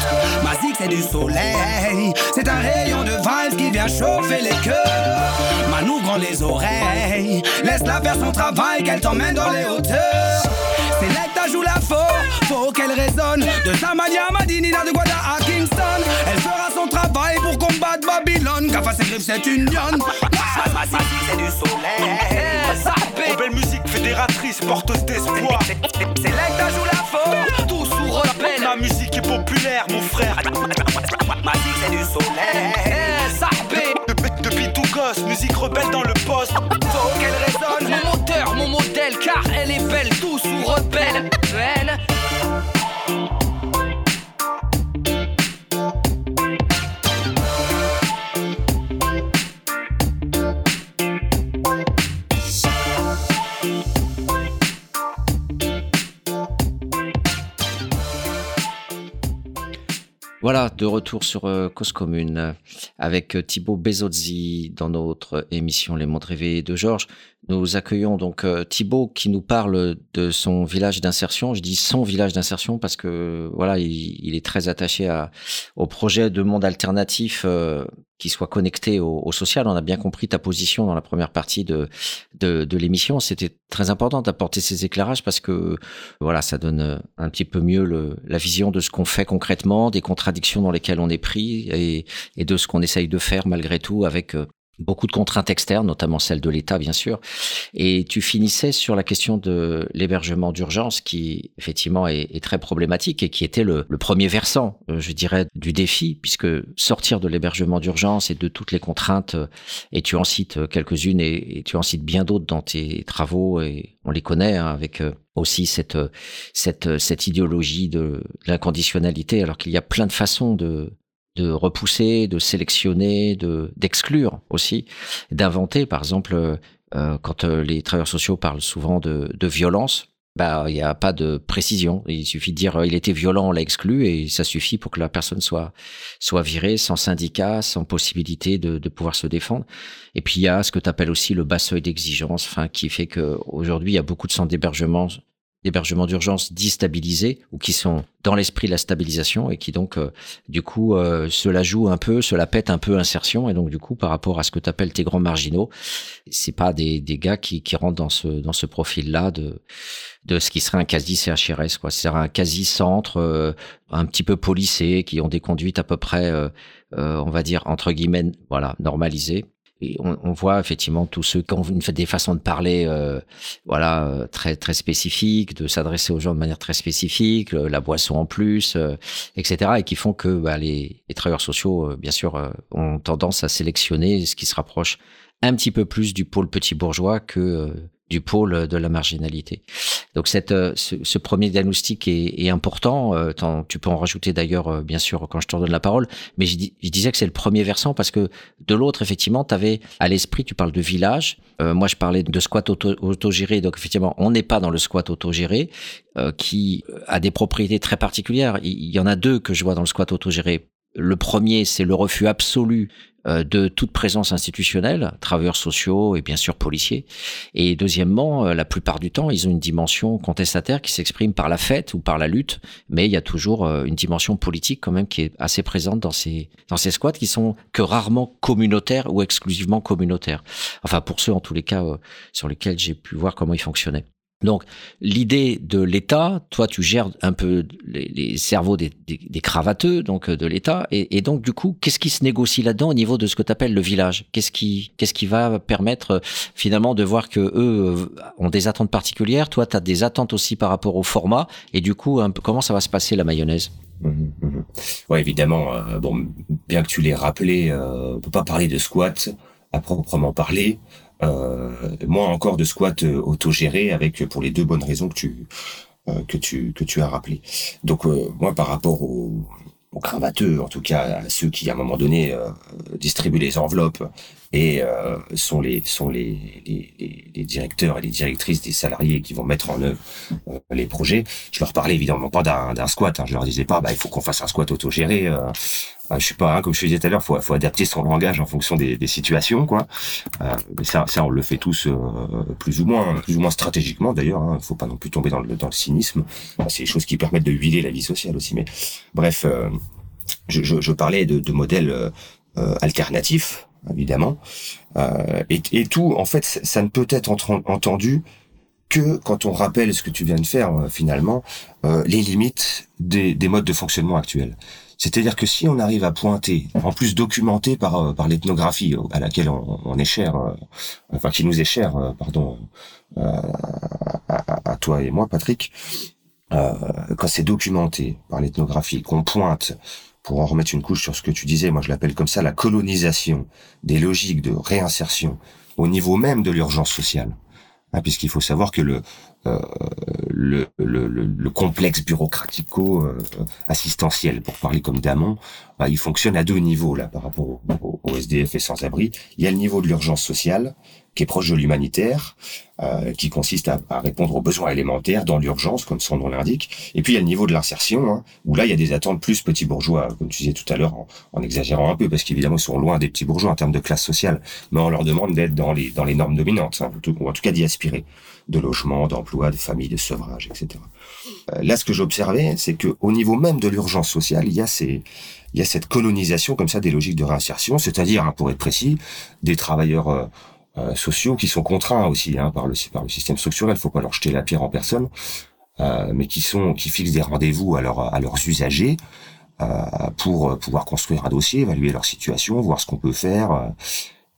Ma zig, c'est du soleil. C'est un rayon de vibes qui vient chauffer les cœurs. Manou grand les oreilles. Laisse-la faire son travail, qu'elle t'emmène dans les hauteurs. C'est là que joue la faux, faut qu'elle résonne. De Samaria à Madinina, de Guada à Kingston. Elle fera son travail pour combattre Babylone. Car face ses griffes, c'est une lionne. C'est du soleil. Belle musique fédératrice, porteuse d'espoir. C'est t'as joué la faute, tout sous rebelle. Ma musique est populaire, mon frère. Ma c'est du soleil. Depuis, tout gosse, musique rebelle dans le poste. faut qu'elle résonne. Mon moteur, mon modèle, car elle est belle, douce ou rebelle. Elle. Voilà, de retour sur euh, Cause Commune euh, avec euh, Thibaut Bezozzi dans notre émission Les Mondes Rêvés de Georges. Nous accueillons donc euh, Thibaut qui nous parle de son village d'insertion. Je dis son village d'insertion parce que voilà, il, est très attaché au projet de monde alternatif euh, qui soit connecté au, social. On a bien compris ta position dans la première partie de, de, l'émission. C'était très important d'apporter ces éclairages parce que voilà, ça donne euh, un petit peu mieux le, la vision de ce qu'on fait concrètement, des contradictions dans lesquelles on est pris et, et de ce qu'on essaye de faire malgré tout avec beaucoup de contraintes externes, notamment celles de l'État, bien sûr. Et tu finissais sur la question de l'hébergement d'urgence, qui effectivement est, très problématique et qui était le, premier versant, euh, je dirais, du défi, puisque sortir de l'hébergement d'urgence et de toutes les contraintes, euh, et tu en cites quelques-unes et, tu en cites bien d'autres dans tes travaux, et on les connaît hein, avec euh, aussi cette, cette, cette idéologie de l'inconditionnalité, alors qu'il y a plein de façons de, de repousser, de sélectionner, de d'exclure aussi, d'inventer. Par exemple, euh, quand euh, les travailleurs sociaux parlent souvent de, de violence, bah il n'y a pas de précision. Il suffit de dire euh, il était violent, on l'a exclu et ça suffit pour que la personne soit soit virée sans syndicat, sans possibilité de, de pouvoir se défendre. Et puis il y a ce que tu appelles aussi le bas seuil d'exigence, enfin qui fait que aujourd'hui il y a beaucoup de centres d'hébergement d'hébergement d'urgence déstabilisés ou qui sont dans l'esprit de la stabilisation et qui donc euh, du coup euh, cela joue un peu, cela pète un peu insertion. Et donc du coup par rapport à ce que tu appelles tes grands marginaux, c'est pas des, des gars qui, qui rentrent dans ce dans ce profil là de de ce qui serait un quasi CHRS quoi, c'est un quasi centre euh, un petit peu policé qui ont des conduites à peu près euh, euh, on va dire entre guillemets voilà normalisées et on, on, voit effectivement tous ceux qui ont une, des façons de parler, euh, voilà, euh, très très spécifiques, de s'adresser aux gens de manière très spécifique, euh, la boisson en plus, euh, etc. Et qui font que bah, les, les, travailleurs sociaux, euh, bien sûr, euh, ont tendance à sélectionner ce qui se rapproche un petit peu plus du pôle petit bourgeois que du pôle de la marginalité. Donc cette, ce, ce premier diagnostic est, est important. tu peux en rajouter d'ailleurs, bien sûr, quand je te redonne la parole. Mais je, disais que c'est le premier versant parce que de l'autre, effectivement, tu avais à l'esprit, tu parles de village. Euh, moi, je parlais de squat auto, autogéré. Donc effectivement, on n'est pas dans le squat autogéré euh, qui a des propriétés très particulières. Il, il y en a deux que je vois dans le squat autogéré. Le premier, c'est le refus absolu euh, de toute présence institutionnelle, travailleurs sociaux et bien sûr policiers. Et deuxièmement, euh, la plupart du temps, ils ont une dimension contestataire qui s'exprime par la fête ou par la lutte, mais il y a toujours euh, une dimension politique quand même qui est assez présente dans ces dans ces squats qui sont que rarement communautaires ou exclusivement communautaires. Enfin pour ceux en tous les cas sur lesquels j'ai pu voir comment ils fonctionnaient. Donc l'idée de l'État, toi tu gères un peu les, cerveaux des, cravateux donc de l'État et, donc du coup qu'est-ce qui se négocie là-dedans au niveau de ce que tu appelles le village? Qu'est-ce qui qu'est-ce qui va permettre finalement de voir que eux ont des attentes particulières, toi tu as des attentes aussi par rapport au format et du coup comment ça va se passer la mayonnaise? Mmh, mmh. Ouais, évidemment. Euh, bon, bien que tu l'aies rappelé, euh, on peut pas parler de squat à proprement parler. Euh, moins encore de squat euh, autogéré avec pour les deux bonnes raisons que tu euh, que tu que tu as rappelé. Donc euh, moi par rapport aux, cravateux, en tout cas à ceux qui à un moment donné euh, distribuent les enveloppes et euh, sont les sont les, les, les, directeurs et les directrices des salariés qui vont mettre en œuvre euh, les projets. Je leur parlais évidemment pas d'un squat. Hein. Je leur disais pas, bah il faut qu'on fasse un squat autogéré. Euh, je suis pas, hein, comme je te disais tout à l'heure, faut faut adapter son langage en fonction des, des situations, quoi. Euh, mais ça, ça on le fait tous euh, plus ou moins, plus ou moins stratégiquement d'ailleurs. Hein. Faut pas non plus tomber dans le dans le cynisme. C'est des choses qui permettent de huiler la vie sociale aussi. Mais bref, euh, je, je, je, parlais de, de modèles euh, alternatifs évidemment. Euh, et, et, tout, en fait, ça ne peut être entendu que quand on rappelle ce que tu viens de faire, euh, finalement, euh, les limites des, des, modes de fonctionnement actuels. C'est-à-dire que si on arrive à pointer, en plus documenté par euh, par l'ethnographie à laquelle on, on, est cher, euh, enfin qui nous est cher, pardon, à, à, à, toi et moi, Patrick, quand c'est documenté par l'ethnographie, qu'on pointe pour en remettre une couche sur ce que tu disais, moi je l'appelle comme ça la colonisation des logiques de réinsertion au niveau même de l'urgence sociale. Hein, Puisqu'il faut savoir que le, euh, le, le, le, le, complexe bureaucratico-assistentiel, pour parler comme Damon, bah, il fonctionne à deux niveaux là par rapport au, au, au SDF et sans-abri. Il y a le niveau de l'urgence sociale, qui est proche de l'humanitaire, euh, qui consiste à, à, répondre aux besoins élémentaires dans l'urgence, comme son nom l'indique. Et puis il y a le niveau de l'insertion, hein, où là il y a des attentes plus petits bourgeois, comme tu disais tout à l'heure, en, en, exagérant un peu, parce qu'évidemment ils sont loin des petits bourgeois en termes de classe sociale, mais on leur demande d'être dans les dans les normes dominantes, hein, ou en tout cas d'y aspirer, de logement, d'emploi, de famille, de sevrage, etc. Euh, là, ce que j'observais, c'est que au niveau même de l'urgence sociale, il y a ces il y a cette colonisation comme ça des logiques de réinsertion, c'est-à-dire, hein, pour être précis, des travailleurs euh, euh, sociaux qui sont contraints aussi hein, par le par le système structurel. Il faut pas leur jeter la pierre en personne, euh, mais qui sont qui fixent des rendez-vous à, leur, à leurs usagers euh, pour pouvoir construire un dossier, évaluer leur situation, voir ce qu'on peut faire.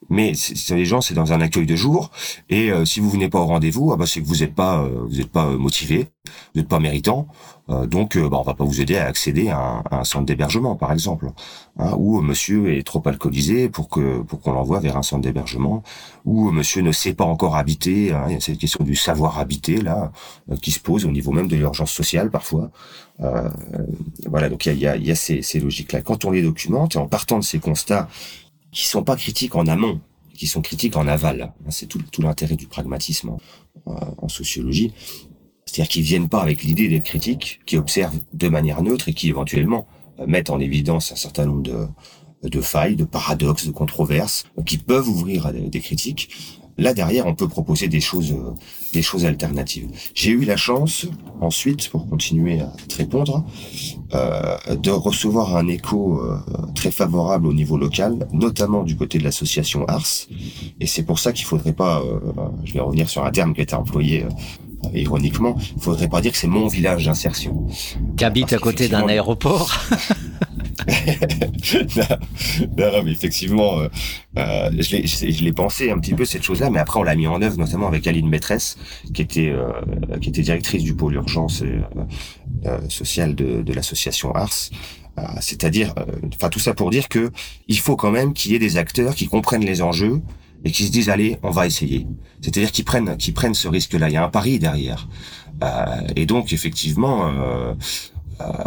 Mais c'est les gens, c'est dans un accueil de jour. Et euh, si vous venez pas au rendez-vous, ah bah, c'est que vous n'êtes pas, euh, vous êtes pas euh, motivé, vous n'êtes pas méritant. donc, bah, on va pas vous aider à accéder à un, centre d'hébergement, par exemple, hein, ou Monsieur est trop alcoolisé pour que pour qu'on l'envoie vers un centre d'hébergement, ou Monsieur ne sait pas encore habiter. Hein, il y a cette question du savoir habiter là qui se pose au niveau même de l'urgence sociale parfois. voilà, donc il y a, y a, ces, ces logiques-là. Quand on les documente en partant de ces constats qui sont pas critiques en amont, qui sont critiques en aval. C'est tout, l'intérêt du pragmatisme en, sociologie. C'est-à-dire qu'ils viennent pas avec l'idée d'être critiques, qui observent de manière neutre et qui éventuellement euh, mettent en évidence un certain nombre de, de failles, de paradoxes, de controverses, qui peuvent ouvrir à des critiques, Là derrière, on peut proposer des choses, euh, des choses alternatives. J'ai eu la chance ensuite, pour continuer à te répondre, euh, de recevoir un écho euh, très favorable au niveau local, notamment du côté de l'association Ars. Et c'est pour ça qu'il faudrait pas, euh, je vais revenir sur un terme qui a été employé ironiquement, il faudrait pas dire que c'est mon village d'insertion. Qu'habite à côté d'un aéroport (laughs) non, mais effectivement, euh, euh je l'ai pensé un petit peu cette chose-là, mais après on l'a mis en œuvre, notamment avec Aline Maîtresse, qui était euh, qui était directrice du pôle urgence euh, euh sociale de, de l'association Ars. C'est-à-dire, enfin tout ça pour dire que il faut quand même qu'il y ait des acteurs qui comprennent les enjeux et qui se disent allez, on va essayer. C'est-à-dire qu'ils prennent qu'ils prennent ce risque-là. Il y a un pari derrière. et donc effectivement. Euh, euh,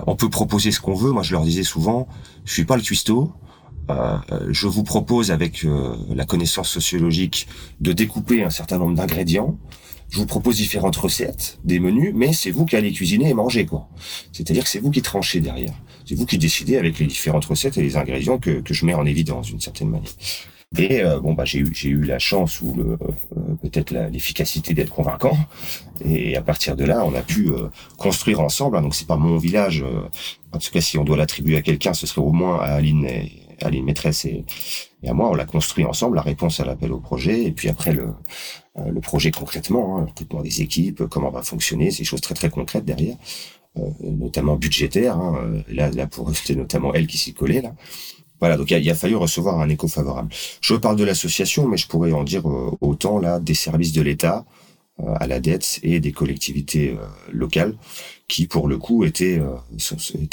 on peut proposer ce qu'on veut. Moi, je leur disais souvent, je suis pas le cuistot. Euh, je vous propose avec euh, la connaissance sociologique de découper un certain nombre d'ingrédients. Je vous propose différentes recettes, des menus, mais c'est vous qui allez cuisiner et manger quoi. C'est-à-dire que c'est vous qui tranchez derrière. C'est vous qui décidez avec les différentes recettes et les ingrédients que, que je mets en évidence d'une certaine manière. Et euh, bon bah j'ai eu j'ai eu la chance ou le euh, peut-être l'efficacité d'être convaincant. Et à partir de là, on a pu euh, construire ensemble. Hein, donc c'est pas mon village. en tout cas, si on doit l'attribuer à quelqu'un, ce serait au moins à Aline, et, Aline maîtresse et, et à moi. On l'a construit ensemble. La réponse à l'appel au projet. Et puis après le le projet concrètement, hein, recrutement des équipes, comment va fonctionner, ces choses très très concrètes derrière. notamment budgétaires. Hein, là, là pour c'était notamment elle qui s'y collait là. Voilà, donc il a, fallu recevoir un écho favorable. Je parle de l'association, mais je pourrais en dire euh, autant là des services de l'État euh, à la dette et des collectivités euh, locales qui, pour le coup, étaient,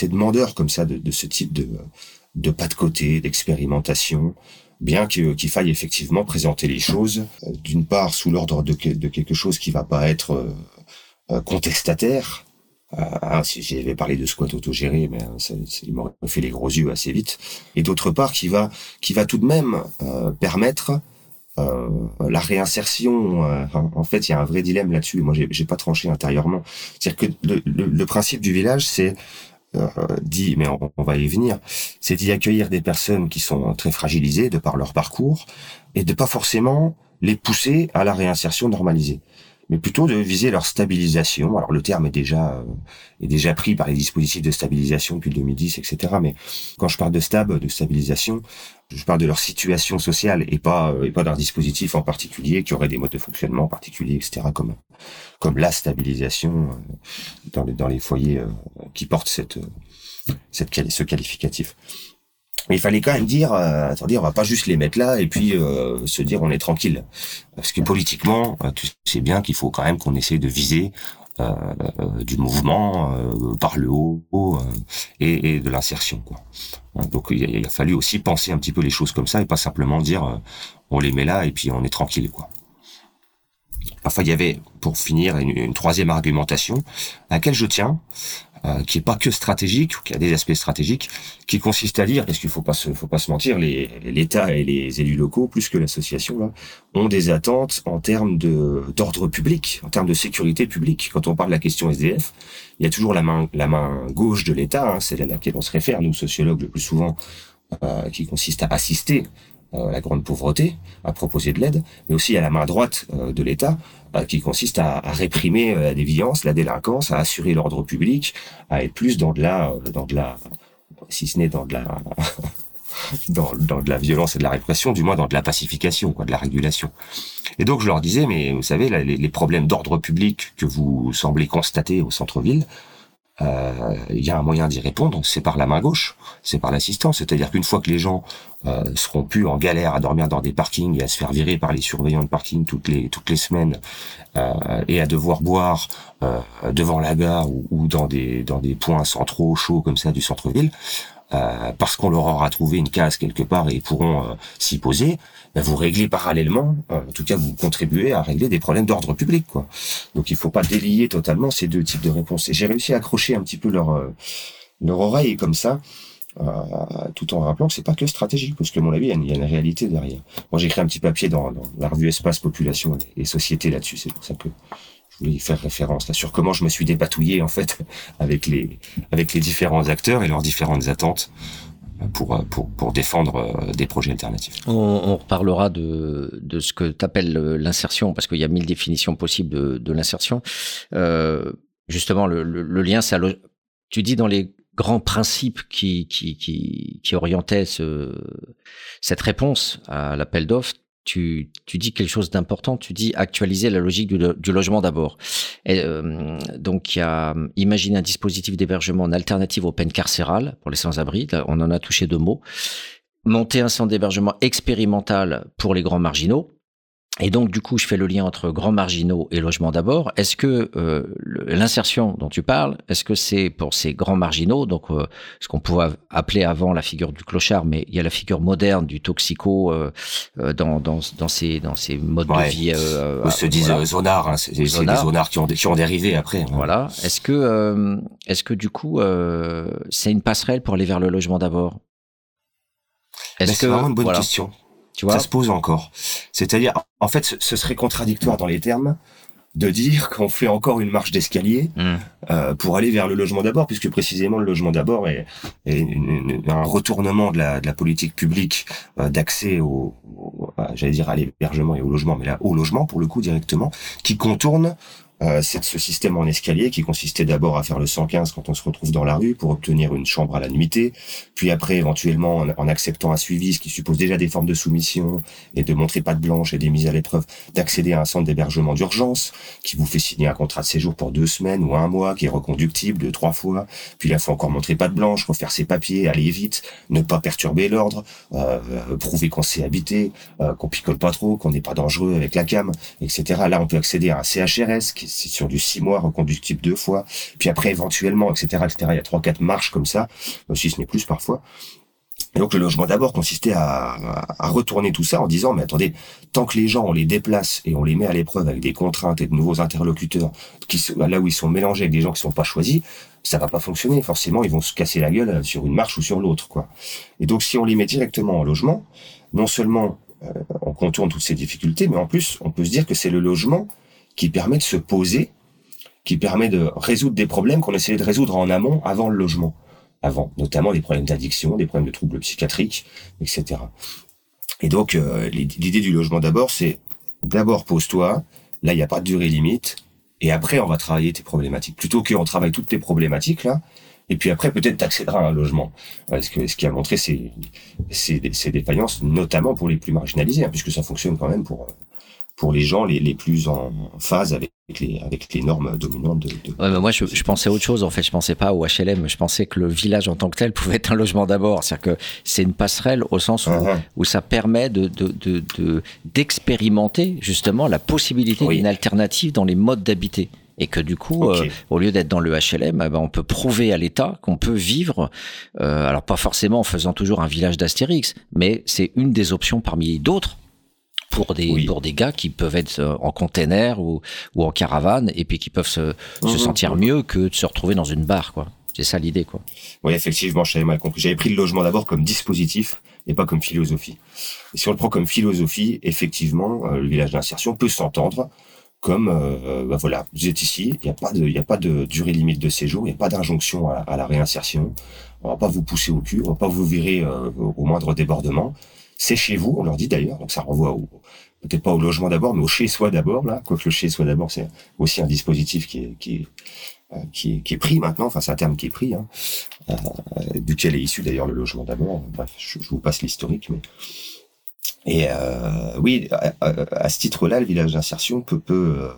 demandeurs comme ça de, ce type de, pas de côté, d'expérimentation, bien qu'il faille effectivement présenter les choses, d'une part sous l'ordre de, de, quelque chose qui va pas être contestataire, ah, si j'avais parlé de squat autogéré, mais ça, ça, il m'aurait fait les gros yeux assez vite. Et d'autre part, qui va, qui va tout de même euh, permettre euh, la réinsertion. Euh, en fait, il y a un vrai dilemme là-dessus. Moi, j'ai pas tranché intérieurement. C'est-à-dire que le, le, principe du village, c'est euh, dit, mais on, va y venir, c'est d'y accueillir des personnes qui sont très fragilisées de par leur parcours et de pas forcément les pousser à la réinsertion normalisée mais plutôt de viser leur stabilisation. Alors le terme est déjà euh, est déjà pris par les dispositifs de stabilisation depuis 2010, etc. Mais quand je parle de stab, de stabilisation, je parle de leur situation sociale et pas euh, et pas d'un dispositif en particulier qui aurait des modes de fonctionnement particuliers, etc. Comme comme la stabilisation euh, dans les dans les foyers qui portent cette cette ce qualificatif. Mais il fallait quand même dire, euh, attendez, on va pas juste les mettre là et puis euh, se dire on est tranquille. Parce que politiquement, euh, tu sais bien qu'il faut quand même qu'on essaye de viser euh, du mouvement par le haut et, et, de l'insertion. Quoi. Hein, donc il a, il a, fallu aussi penser un petit peu les choses comme ça et pas simplement dire on les met là et puis on est tranquille. quoi. Enfin, il y avait, pour finir, une, une troisième argumentation à laquelle je tiens, euh, qui est pas que stratégique, ou qui a des aspects stratégiques, qui consiste à dire, parce qu'il faut pas se, faut pas se mentir, l'État et les élus locaux, plus que l'association là, ont des attentes en termes de d'ordre public, en termes de sécurité publique. Quand on parle de la question SDF, il y a toujours la main la main gauche de l'État, hein, c'est à laquelle on se réfère nous sociologues le plus souvent, euh, qui consiste à assister euh, la grande pauvreté, à proposer de l'aide, mais aussi à la main droite euh, de l'État, qui consiste à, réprimer la déviance, la délinquance, à assurer l'ordre public, à être plus dans de la, dans de la, si ce n'est dans de la, (laughs) dans, de la violence et de la répression, du moins dans de la pacification, de la régulation. Et donc je leur disais, mais vous savez, les, problèmes d'ordre public que vous semblez constater au centre-ville, euh, il y a un moyen d'y répondre, c'est par la main gauche, c'est par l'assistance. C'est-à-dire qu'une fois que les gens euh, seront plus en galère à dormir dans des parkings et à se faire virer par les surveillants de parking toutes les toutes les semaines euh, et à devoir boire euh, devant la gare ou, ou, dans des dans des points centraux chauds comme ça du centre-ville, euh, parce qu'on leur aura trouvé une case quelque part et ils pourront euh, s'y poser, ben vous réglez parallèlement, euh, en tout cas vous contribuez à régler des problèmes d'ordre public. Quoi. Donc il faut pas délier totalement ces deux types de réponses. Et j'ai réussi à accrocher un petit peu leur, leur oreille comme ça, tout en rappelant que c'est pas que stratégique, parce que à mon avis, il y, a une, réalité derrière. Moi j'ai écrit un petit papier dans, dans la revue Espace, Population et Société là-dessus, c'est pour ça que je voulais faire référence là sur comment je me suis dépatouillé en fait (laughs) avec les avec les différents acteurs et leurs différentes attentes pour pour pour défendre euh, des projets alternatifs. On, on reparlera de de ce que tu appelles l'insertion parce qu'il y a mille définitions possibles de, de l'insertion. Euh, justement, le, le, le lien, ça, tu dis dans les grands principes qui qui qui, qui orientaient ce, cette réponse à l'appel d'offres tu, tu dis quelque chose d'important. Tu dis actualiser la logique du, logement d'abord. Euh, donc, il a imaginer un dispositif d'hébergement en alternative aux peines carcérales pour les sans-abri. On en a touché deux mots. Monter un centre d'hébergement expérimental pour les grands marginaux. Et donc, du coup, je fais le lien entre grands marginaux et logement d'abord. Est-ce que euh, l'insertion dont tu parles, est-ce que c'est pour ces grands marginaux, donc euh, ce qu'on pouvait appeler avant la figure du clochard, mais il y a la figure moderne du toxico euh, euh dans, dans, dans, ces, dans ces modes ouais. de vie. Euh, se disent voilà. zonards, hein, c'est des zonards qui ont, qui ont dérivé après. Hein. Voilà. Est-ce que, est-ce que du coup, c'est une passerelle pour aller vers le logement d'abord? Est-ce que c'est vraiment une bonne voilà. question tu vois ça se pose encore. C'est-à-dire, en fait, ce serait contradictoire dans les termes de dire qu'on fait encore une marche d'escalier mmh. euh, pour aller vers le logement d'abord, puisque précisément le logement d'abord est, est une, une, un retournement de la, de la politique publique euh, d'accès au, au j'allais dire à l'hébergement et au logement, mais là au logement pour le coup directement, qui contourne euh, c'est ce système en escalier qui consistait d'abord à faire le 115 quand on se retrouve dans la rue pour obtenir une chambre à la nuitée, puis après éventuellement en, acceptant un suivi, ce qui suppose déjà des formes de soumission et de montrer patte blanche et des mises à l'épreuve, d'accéder à un centre d'hébergement d'urgence qui vous fait signer un contrat de séjour pour deux semaines ou un mois qui est reconductible de trois fois, puis là faut encore montrer patte blanche, refaire ses papiers, aller vite, ne pas perturber l'ordre, euh, prouver qu'on sait habiter, euh, qu'on picole pas trop, qu'on n'est pas dangereux avec la cam, etc. Là on peut accéder à un CHRS qui c'est sur du six mois reconductible deux fois, puis après éventuellement, etc., etc. Il y a trois, quatre marches comme ça, si ce n'est plus parfois. Et donc le logement d'abord consistait à, retourner tout ça en disant mais attendez tant que les gens on les déplace et on les met à l'épreuve avec des contraintes et de nouveaux interlocuteurs qui là où ils sont mélangés avec des gens qui sont pas choisis ça va pas fonctionner forcément ils vont se casser la gueule sur une marche ou sur l'autre quoi et donc si on les met directement en logement non seulement euh, on contourne toutes ces difficultés mais en plus on peut se dire que c'est le logement qui permet de se poser, qui permet de résoudre des problèmes qu'on essayait de résoudre en amont avant le logement. Avant, notamment des problèmes d'addiction, des problèmes de troubles psychiatriques, etc. Et donc, euh, l'idée du logement d'abord, c'est d'abord pose-toi, là, il n'y a pas de durée limite, et après, on va travailler tes problématiques. Plutôt qu'on travaille toutes tes problématiques, là, et puis après, peut-être t'accéderas à un logement. Que ce qui a montré ces, ces, ces défaillances, notamment pour les plus marginalisés, hein, puisque ça fonctionne quand même pour pour les gens les, les plus en phase avec les, avec les normes dominantes de. de ouais, mais moi, je, je, pensais à autre chose. En fait, je pensais pas au HLM. Je pensais que le village en tant que tel (laughs) pouvait être un logement d'abord. C'est-à-dire que c'est une passerelle au sens où, uh -huh. où ça permet de, de, de, de d'expérimenter justement la possibilité oui. d'une alternative dans les modes d'habiter et que du coup, okay. euh, au lieu d'être dans le HLM, eh ben, on peut prouver à l'État qu'on peut vivre, euh, alors pas forcément en faisant toujours un village d'Astérix, mais c'est une des options parmi d'autres pour des oui. pour des gars qui peuvent être en container ou ou en caravane et puis qui peuvent se, mmh, se sentir mmh. mieux que de se retrouver dans une barre quoi. C'est ça l'idée quoi. Oui, effectivement, j'avais mal compris. J'avais pris le logement d'abord comme dispositif et pas comme philosophie. Et si on le prend comme philosophie, effectivement, euh, le village d'insertion peut s'entendre comme euh, bah voilà, vous êtes ici, il n'y a pas de, il y a pas de durée limite de séjour, il n'y a pas d'injonction à, à, la réinsertion. On va pas vous pousser au cul, on va pas vous virer euh, au moindre débordement. C'est chez vous, on leur dit d'ailleurs, donc ça renvoie au, peut-être pas au logement d'abord, mais au chez soi d'abord là. Quoique le chez soi d'abord, c'est aussi un dispositif qui est, qui est, euh, qui est, qui est pris maintenant. Enfin, c'est un terme qui est pris, hein, euh, duquel est issu d'ailleurs le logement d'abord. Bref, je, vous passe l'historique, mais et euh, oui, à, ce titre-là, le village d'insertion peut, peut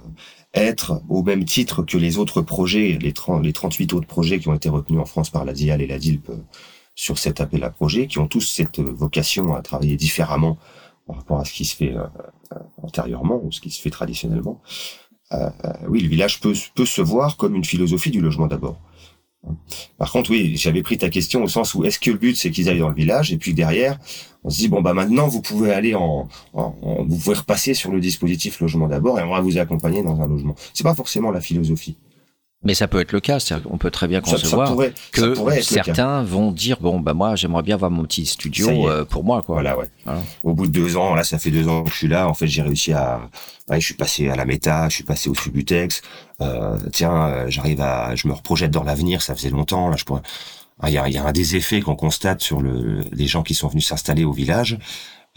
être au même titre que les autres projets, les, 30, les 38 autres projets qui ont été retenus en France par la DIAL et la DILP euh, sur cet appel à projet, qui ont tous cette vocation à travailler différemment par rapport à ce qui se fait euh, antérieurement ou ce qui se fait traditionnellement. Euh, oui, le village peut, se voir comme une philosophie du logement d'abord. Par contre, oui, j'avais pris ta question au sens où est-ce que le but c'est qu'ils aillent dans le village et puis derrière, on se dit bon bah maintenant vous pouvez aller en, vous pouvez repasser sur le dispositif logement d'abord et on va vous accompagner dans un logement. C'est pas forcément la philosophie. Mais ça peut être le cas, on peut très bien concevoir que certains vont dire bon bah moi j'aimerais bien avoir mon petit studio euh, pour moi quoi. Voilà ouais. Au bout de deux ans, là ça fait deux ans que je suis là, en fait j'ai réussi à, ouais, je suis passé à la méta, je suis passé au Subutex. Euh, tiens, euh, j'arrive à, je me reprojette dans l'avenir, ça faisait longtemps là je pourrais. Ah, il y a, y a un des effets qu'on constate sur le, les gens qui sont venus s'installer au village,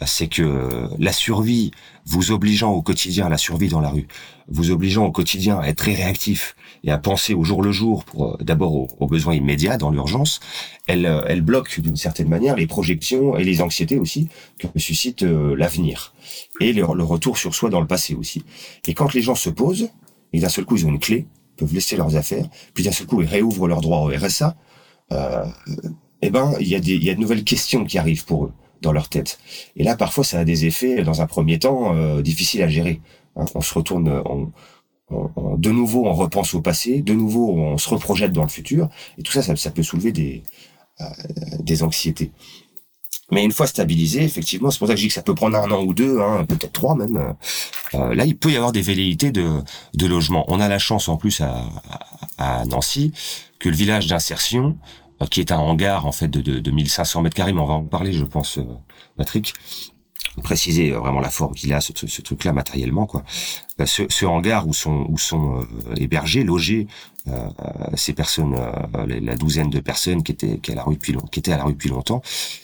c'est que la survie, vous obligeant au quotidien, la survie dans la rue, vous obligeant au quotidien à être très réactif et à penser au jour le jour, pour euh, d'abord aux, besoins immédiats dans l'urgence, elle, euh, elle bloque d'une certaine manière les projections et les anxiétés aussi que suscite euh, l'avenir et le, retour sur soi dans le passé aussi. Et quand les gens se posent, et d'un seul coup ils ont une clé, peuvent laisser leurs affaires, puis d'un seul coup ils réouvrent leurs droits au RSA, eh ben il y y a de nouvelles questions qui arrivent pour eux dans leur tête. Et là, parfois, ça a des effets, dans un premier temps, euh, difficiles à gérer. Hein. on se retourne, on, de nouveau, on repense au passé, de nouveau, on se reprojette dans le futur, et tout ça, ça, peut soulever des, euh, des anxiétés. Mais une fois stabilisé, effectivement, c'est pour ça que je dis que ça peut prendre un an ou deux, hein, peut-être trois même. Euh, là, il peut y avoir des velléités de, logement. On a la chance en plus à, Nancy que le village d'insertion euh, qui est un hangar en fait de, de, de 1500 mètres carrés, mais on va en parler, je pense, euh, Patrick. Préciser euh, vraiment la forme qu'il a ce, ce truc-là matériellement, quoi. Ce, ce, hangar où sont où sont hébergés, logés ces personnes, la douzaine de personnes qui étaient qui, à la rue depuis étaient à la rue depuis longtemps,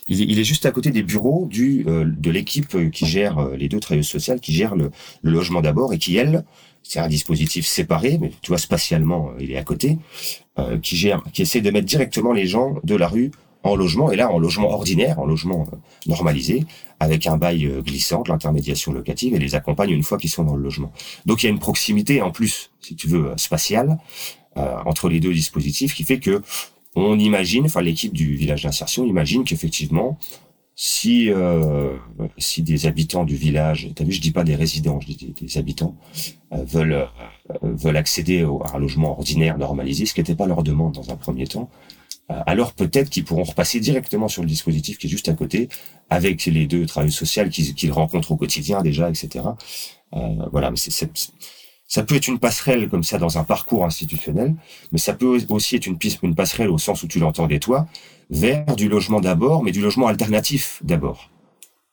il, il est juste à côté des bureaux du de l'équipe qui gère les deux travailleuses sociales qui gèrent le, le logement d'abord et qui elle c'est un dispositif séparé, mais tu vois spatialement il est à côté. Euh, qui gère, qui essaie de mettre directement les gens de la rue en logement, et là en logement ordinaire, en logement euh, normalisé, avec un bail euh, glissant, de l'intermédiation locative, et les accompagne une fois qu'ils sont dans le logement. Donc il y a une proximité en plus, si tu veux, spatiale entre les deux dispositifs, qui fait que on imagine, enfin l'équipe du village d'insertion imagine qu'effectivement si euh, si des habitants du village, t'as vu, je dis pas des résidents, je dis des, habitants euh, veulent euh, veulent accéder au, à un logement ordinaire normalisé, ce qui n'était pas leur demande dans un premier temps, alors peut-être qu'ils pourront repasser directement sur le dispositif qui est juste à côté, avec les deux travailleurs sociaux qu'ils rencontrent au quotidien déjà, etc. voilà, mais c'est ça peut être une passerelle comme ça dans un parcours institutionnel, mais ça peut aussi être une piste, une passerelle au sens où tu l'entendais toi, vers du logement d'abord, mais du logement alternatif d'abord.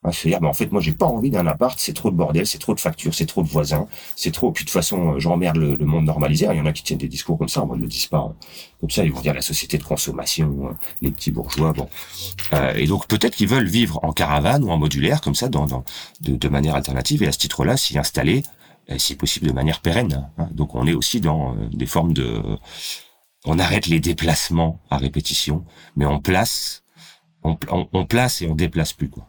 Hein, c'est-à-dire, en fait, moi, j'ai pas envie d'un appart, c'est trop de bordel, c'est trop de factures, c'est trop de voisins, c'est trop. Puis de toute façon, euh, j'emmerde le, le, monde normalisé. Il y en a qui tiennent des discours comme ça, moi, ils le disent pas hein. comme ça. Ils vont dire la société de consommation, hein, les petits bourgeois. Bon, euh, et donc peut-être qu'ils veulent vivre en caravane ou en modulaire, comme ça, dans, de, manière alternative, et à ce titre-là, s'y installer, euh, si possible, de manière pérenne. Donc, on est aussi dans des formes de on arrête les déplacements à répétition, mais on place, on, on, place et on déplace plus quoi.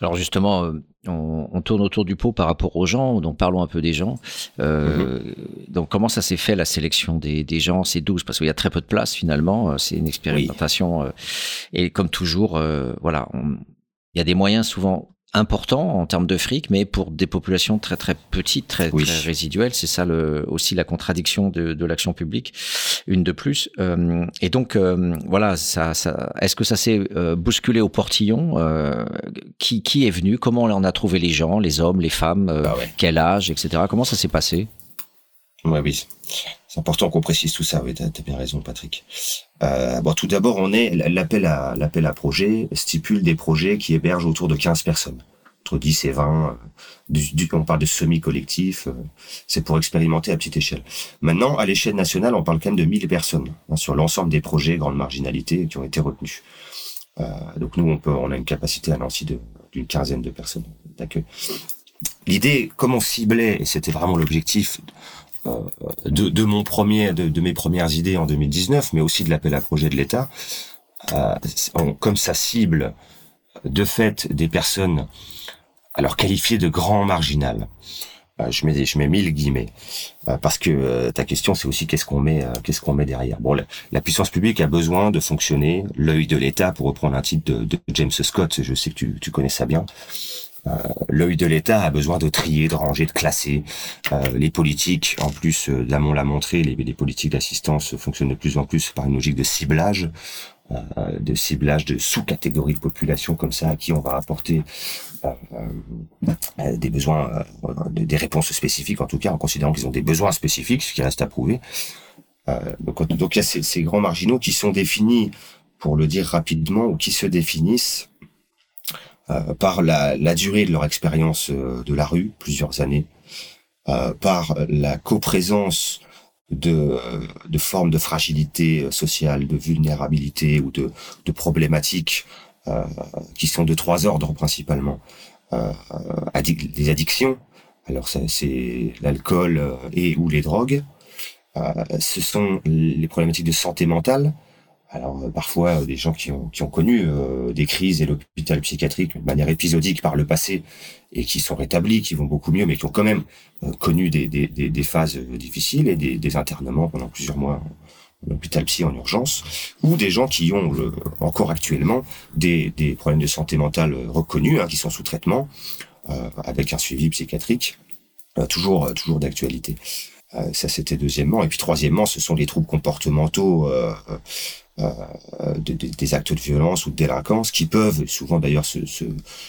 Alors justement, euh, on, on, tourne autour du pot par rapport aux gens, donc parlons un peu des gens. Euh, mm-hmm. Donc comment ça s'est fait la sélection des, des gens C'est 12 parce qu'il y a très peu de place finalement, c'est une expérimentation. Euh, et comme toujours, euh, voilà, il y a des moyens souvent important en termes de fric, mais pour des populations très très petites, très, très résiduelles. C'est ça le, aussi la contradiction de, de l'action publique, une de plus. Euh, et donc euh, voilà, ça, ça est-ce que ça s'est euh, bousculé au portillon euh, qui, qui est venu? Comment on a trouvé les gens, les hommes, les femmes euh, ah ouais. Quel âge, etc. Comment ça s'est passé? Ouais, oui. C'est important qu'on précise tout ça. Oui, t'as as bien raison, Patrick. Euh, bon, tout d'abord, on est l'appel à l'appel à projet stipule des projets qui hébergent autour de 15 personnes, entre 10 et 20. Euh, on parle de semi-collectif. Euh, c'est pour expérimenter à petite échelle. Maintenant, à l'échelle nationale, on parle quand même de 1000 personnes hein, sur l'ensemble des projets grande marginalité qui ont été retenus. Donc nous, on peut, on a une capacité à Nancy d'une quinzaine de personnes d'accueil. L'idée, comme on ciblait, et c'était vraiment l'objectif, de, de, mon premier, de, mes premières idées en 2019, mais aussi de l'appel à projet de l'État, euh, comme ça cible de fait des personnes alors qualifiées de grands marginales, Euh, je mets je mets mille guillemets euh, parce que euh, ta question c'est aussi qu'est-ce qu'on met qu'est-ce qu'on met derrière. Bon, la, puissance publique a besoin de fonctionner, l'œil de l'État pour reprendre un titre de, de, James Scott, je sais que tu, tu connais ça bien. Euh, l'œil de l'État a besoin de trier, de ranger, de classer. Euh, les politiques, en plus, euh, Lamont l'a montré, les, politiques d'assistance fonctionnent de plus en plus par une logique de ciblage, de ciblage de sous-catégories de population comme ça à qui on va apporter des besoins, des réponses spécifiques en tout cas, en considérant qu'ils ont des besoins spécifiques, ce qui reste à prouver. donc, donc il y a ces, grands marginaux qui sont définis, pour le dire rapidement, ou qui se définissent par la, durée de leur expérience euh, de la rue, plusieurs années, euh, par la coprésence de, formes de fragilité sociale, de vulnérabilité ou de, problématiques euh, qui sont de trois ordres principalement. Euh, addic les addictions, alors c'est l'alcool et ou les drogues. Euh, ce sont les problématiques de santé mentale, alors euh, parfois euh, des gens qui ont, qui ont connu euh, des crises et l'hôpital psychiatrique de manière épisodique par le passé et qui sont rétablis, qui vont beaucoup mieux, mais qui ont quand même connu des, des, des, des, phases difficiles et des, internements pendant plusieurs mois en hôpital psy en urgence, ou des gens qui ont encore actuellement des, des problèmes de santé mentale reconnus, hein, qui sont sous traitement, euh, avec un suivi psychiatrique, toujours, toujours d'actualité. ça, c'était deuxièmement. Et puis troisièmement, ce sont les troubles comportementaux euh, euh, des actes de violence ou de délinquance qui peuvent, souvent d'ailleurs se, se,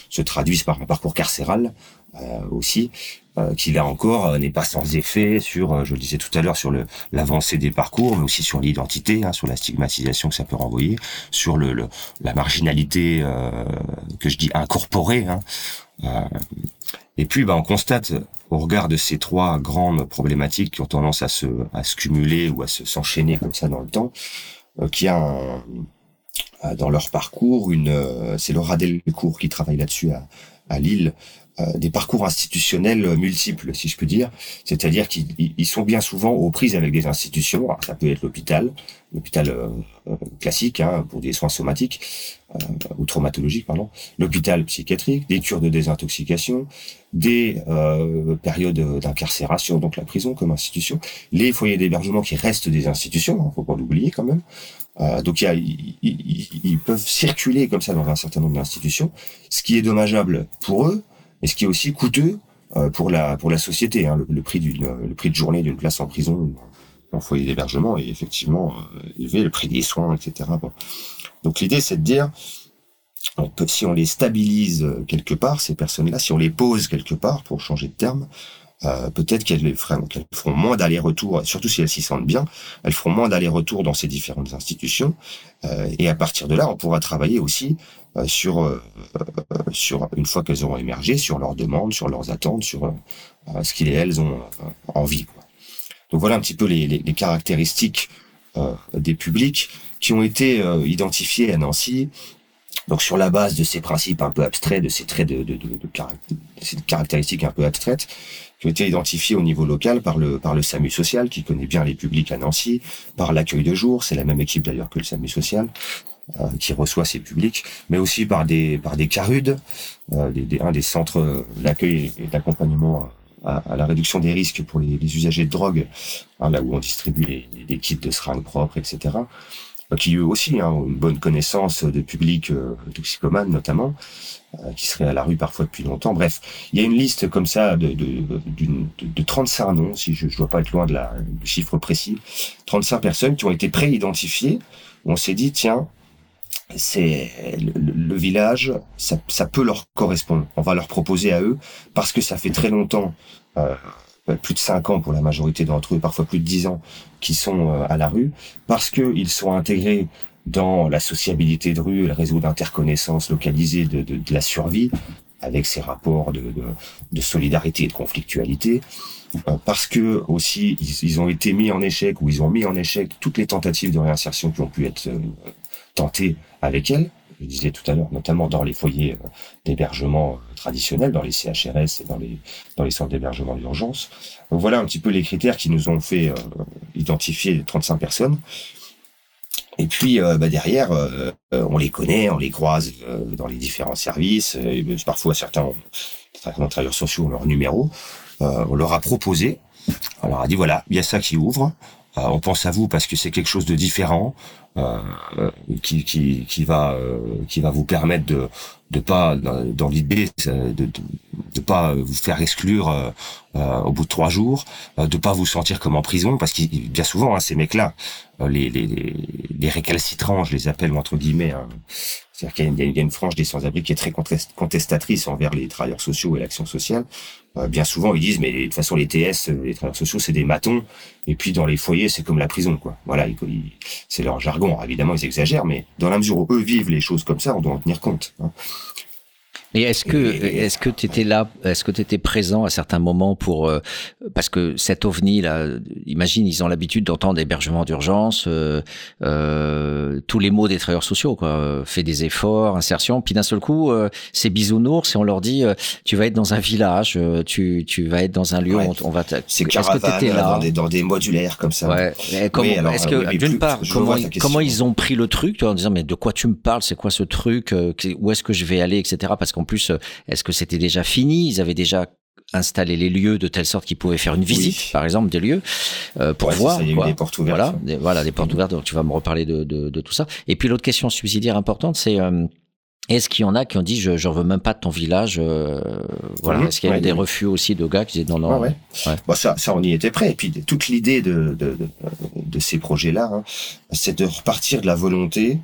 se traduisent par un parcours carcéral euh, aussi, euh, qui là encore euh, n'est pas sans effet sur, euh, je le disais tout à l'heure, sur l'avancée des parcours, mais aussi sur l'identité, hein, sur la stigmatisation que ça peut renvoyer, sur le, le la marginalité que je dis incorporée. Hein. et puis, bah, on constate au regard de ces trois grandes problématiques qui ont tendance à se, à se cumuler ou à se s'enchaîner comme ça dans le temps, qui a dans leur parcours une, euh, c'est Laura Delcourt qui travaille là-dessus à, Lille, euh, des parcours institutionnels multiples, si je peux dire. C'est-à-dire qu'ils sont bien souvent aux prises avec des institutions. ça peut être l'hôpital, l'hôpital euh, classique hein, pour des soins somatiques euh, ou traumatologiques, pardon, l'hôpital psychiatrique, des cures de désintoxication, des périodes d'incarcération, donc la prison comme institution, les foyers d'hébergement qui restent des institutions, hein, faut pas l'oublier quand même. Euh, donc il ils, peuvent circuler comme ça dans un certain nombre d'institutions, ce qui est dommageable pour eux, et ce qui est aussi coûteux euh, pour la pour la société. Hein. Le, prix d'une le prix de journée d'une place en prison ou en foyer d'hébergement est effectivement euh, élevé, le prix des soins, etc. Donc l'idée c'est de dire si on les stabilise quelque part, ces personnes-là, si on les pose quelque part, pour changer de terme, euh, peut-être qu'elles feront moins d'aller-retour, surtout si elles s'y sentent bien, elles feront moins d'aller-retour dans ces différentes institutions. Euh, et à partir de là, on pourra travailler aussi euh, sur, euh, sur une fois qu'elles auront émergé, sur leurs demandes, sur leurs attentes, sur ce qu'ils et elles ont envie. Donc voilà un petit peu les, les, caractéristiques des publics qui ont été identifiés à Nancy. Donc sur la base de ces principes un peu abstraits, de ces traits de, de, de, caractéristiques un peu abstraites, qui ont été identifiés au niveau local par le par le SAMU social, qui connaît bien les publics à Nancy, par l'accueil de jour, c'est la même équipe d'ailleurs que le SAMU social, euh, qui reçoit ces publics, mais aussi par des par des CARUD, euh, des, un des centres d'accueil et d'accompagnement à, à, la réduction des risques pour les, les usagers de drogue, hein, là où on distribue les, les kits de seringues propres, etc qui eux aussi ont une bonne connaissance de public euh, toxicomane notamment, euh, qui serait à la rue parfois depuis longtemps. Bref, il y a une liste comme ça de, de, de, de 35 noms, si je ne dois pas être loin de la, du chiffre précis, 35 personnes qui ont été pré-identifiées, on s'est dit, tiens, c'est le, village, ça, ça, peut leur correspondre. On va leur proposer à eux, parce que ça fait très longtemps euh, plus de 5 ans pour la majorité d'entre eux, parfois plus de 10 ans, qui sont euh, à la rue, parce qu'ils sont intégrés dans la sociabilité de rue, le réseau d'interconnaissance localisé de, de, de, la survie, avec ces rapports de, de solidarité et de conflictualité, euh, parce que aussi ils, ils, ont été mis en échec ou ils ont mis en échec toutes les tentatives de réinsertion qui ont pu être euh, tentées avec elles, je disais tout à l'heure, notamment dans les foyers euh, d'hébergement euh, traditionnels, dans les CHRS et dans les, centres d'hébergement d'urgence. Voilà un petit peu les critères qui nous ont fait euh, identifier 35 personnes. Et puis bah derrière, on les connaît, on les croise dans les différents services. Parfois, certains les travailleurs sociaux ont leur numéro, on leur a proposé, on leur a dit voilà, il y a ça qui ouvre, euh, on pense à vous parce que c'est quelque chose de différent, euh, qui, qui, qui va qui va vous permettre de de pas dans l'idée de, de, de pas vous faire exclure au bout de trois jours, de pas vous sentir comme en prison parce qu'il bien souvent hein, ces mecs-là, les, les, les, récalcitrants, je les appelle entre guillemets, hein, c'est-à-dire qu'il y, a une frange des sans-abri qui est très contestatrice envers les travailleurs sociaux et l'action sociale. Euh, bien souvent, ils disent, mais de toute façon, les TS, euh, les travailleurs sociaux, c'est des matons. Et puis, dans les foyers, c'est comme la prison, quoi. Voilà, c'est leur jargon. évidemment, ils exagèrent, mais dans la mesure où eux vivent les choses comme ça, on doit en tenir compte. Hein. Et est-ce que est-ce que tu étais là, est-ce que tu étais présent à certains moments pour euh, parce que cet ovni là, imagine ils ont l'habitude d'entendre hébergement d'urgence, euh, euh, tous les mots des travailleurs sociaux quoi, fait des efforts, insertion, puis d'un seul coup euh, c'est bisounours et on leur dit tu vas être dans un village, tu tu vas être dans un lieu, on, on, va. C'est Est-ce que tu étais là dans des, dans des modulaires comme ça Ouais. Est-ce que d'une part comment comment ils ont pris le truc, tu vois, en disant mais de quoi tu me parles, c'est quoi ce truc, où est-ce que je vais aller, etc. Parce en plus, euh, est-ce que c'était déjà fini? Ils avaient déjà installé les lieux de telle sorte qu'ils pouvaient faire une visite, par exemple, des lieux euh, pour voir. Ça, il y a eu des portes ouvertes. Voilà, des, voilà, des portes ouvertes. Donc tu vas me reparler de, de, de tout ça. Et puis l'autre question subsidiaire importante, c'est euh, est-ce qu'il y en a qui ont dit je ne veux même pas de ton village Voilà. Mhm. Est-ce qu'il y a eu des refus aussi de gars qui disaient non non. Ouais, Bon, ça, ça, on y était prêt. Et puis toute l'idée de, ces projets-là, hein, c'est de repartir de la volonté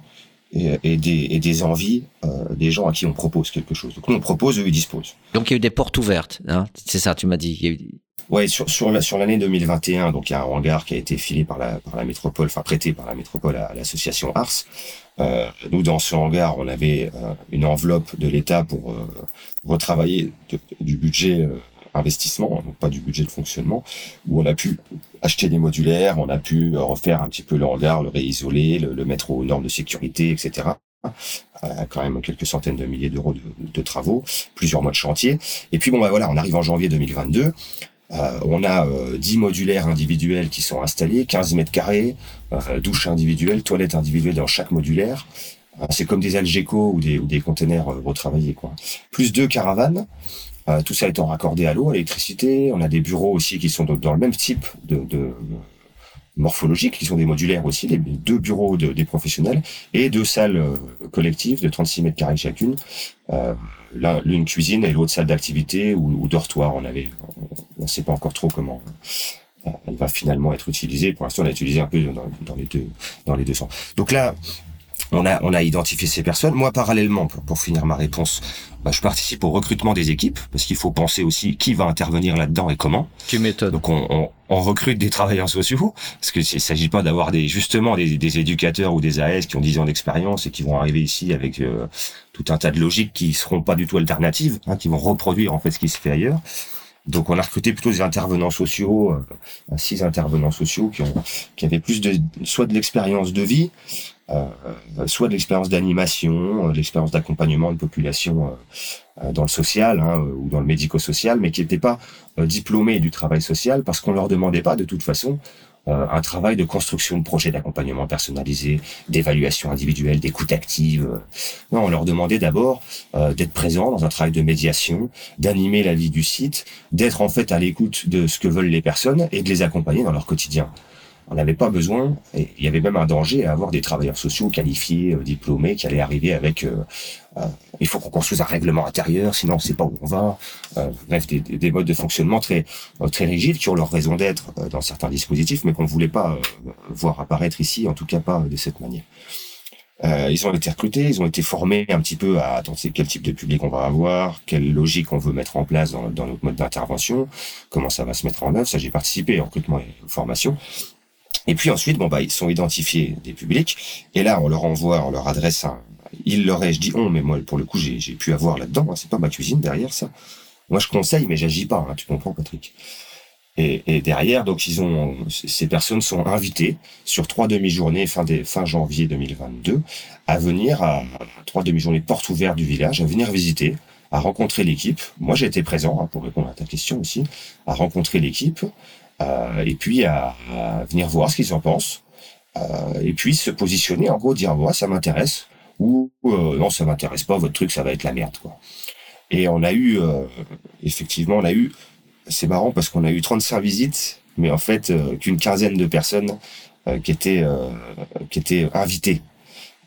et, des, et des envies euh, des gens à qui on propose quelque chose. Donc nous on propose, eux ils disposent. Donc il y a eu des portes ouvertes, hein c'est ça, tu m'as dit. Il y a eu... Ouais, sur sur la sur l'année 2021, donc il y a un hangar qui a été filé par la par la métropole, enfin prêté par la métropole à, l'association Ars. Euh, nous dans ce hangar, on avait euh, une enveloppe de l'État pour euh, retravailler du budget euh, investissement, donc pas du budget de fonctionnement, où on a pu acheter des modulaires, on a pu refaire un petit peu le hangar, le réisoler, le, mettre aux normes de sécurité, etc. Euh, quand même quelques centaines de milliers d'euros de, travaux, plusieurs mois de chantier. Et puis bon bah voilà, on arrive en janvier 2022. Euh, on a euh, 10 modulaires individuels qui sont installés, 15 mètres carrés, euh, douche individuelle, toilette individuelle dans chaque modulaire. Euh, c'est comme des Algeco ou des, ou containers retravaillés. Quoi. Plus deux caravanes, euh, tout ça étant raccordé à l'eau, à l'électricité. On a des bureaux aussi qui sont dans le même type de, de morphologique, qui sont des modulaires aussi, les deux bureaux de, des professionnels et deux salles euh, collectives de 36 mètres carrés chacune. Euh, L'une cuisine et l'autre salle d'activité ou, dortoir. On avait, on ne sait pas encore trop comment elle va finalement être utilisée. Pour l'instant, on l'a utilisée un peu dans, dans, les deux dans les deux sens. Donc là, on a, on a identifié ces personnes. Moi, parallèlement, pour, pour finir ma réponse, bah, je participe au recrutement des équipes parce qu'il faut penser aussi qui va intervenir là-dedans et comment. Tu m'étonnes. Donc, on, on, on, recrute des travailleurs sociaux parce que il s'agit pas d'avoir des justement des, des, éducateurs ou des AS qui ont 10 ans d'expérience et qui vont arriver ici avec euh, tout un tas de logiques qui seront pas du tout alternatives, hein, qui vont reproduire en fait ce qui se fait ailleurs. Donc on a recruté plutôt des intervenants sociaux, euh, six intervenants sociaux qui avaient plus de soit de l'expérience de vie, euh, soit de l'expérience d'animation, euh, de l'expérience d'accompagnement de population euh, dans le social hein, ou dans le médico-social, mais qui n'étaient pas diplômés du travail social parce qu'on leur demandait pas de toute façon un travail de construction de projets d'accompagnement personnalisé, d'évaluation individuelle, d'écoute active. Non, on leur demandait d'abord d'être présent dans un travail de médiation, d'animer la vie du site, d'être en fait à l'écoute de ce que veulent les personnes et de les accompagner dans leur quotidien on n'avait pas besoin, et il y avait même un danger à avoir des travailleurs sociaux qualifiés, euh, diplômés, qui allaient arriver avec euh, euh, il faut qu'on construise un règlement intérieur, sinon on ne sait pas où on va. bref, des, des, modes de fonctionnement très très rigides qui ont leur raison d'être dans certains dispositifs, mais qu'on ne voulait pas voir apparaître ici, en tout cas pas de cette manière. Euh, ils ont été recrutés, ils ont été formés un petit peu à attendre quel type de public on va avoir, quelle logique on veut mettre en place dans, notre mode d'intervention, comment ça va se mettre en œuvre. Ça, j'ai participé en recrutement et formation. Et puis ensuite, bon bah ils sont identifiés des publics, et là on leur envoie, on leur adresse un. Il leur est, je dis on, mais moi pour le coup j'ai pu avoir là-dedans. Hein, c'est pas ma cuisine derrière ça. Moi je conseille, mais j'agis pas. Hein, tu comprends, Patrick et, derrière, donc ils ont ces personnes sont invitées sur trois demi-journées fin janvier 2022 à venir à trois demi-journées de porte ouverte du village, à venir visiter, à rencontrer l'équipe. Moi j'ai été présent hein, pour répondre à ta question aussi, à rencontrer l'équipe, euh, et puis à, venir voir ce qu'ils en pensent, euh, et puis se positionner en gros, dire ça m'intéresse ou euh, non ça m'intéresse pas, votre truc ça va être la merde quoi. Et on a eu, euh, effectivement, on a eu, c'est marrant parce qu'on a eu 35 visites, mais en fait, euh, qu'une quinzaine de personnes euh, qui étaient qui étaient invitées.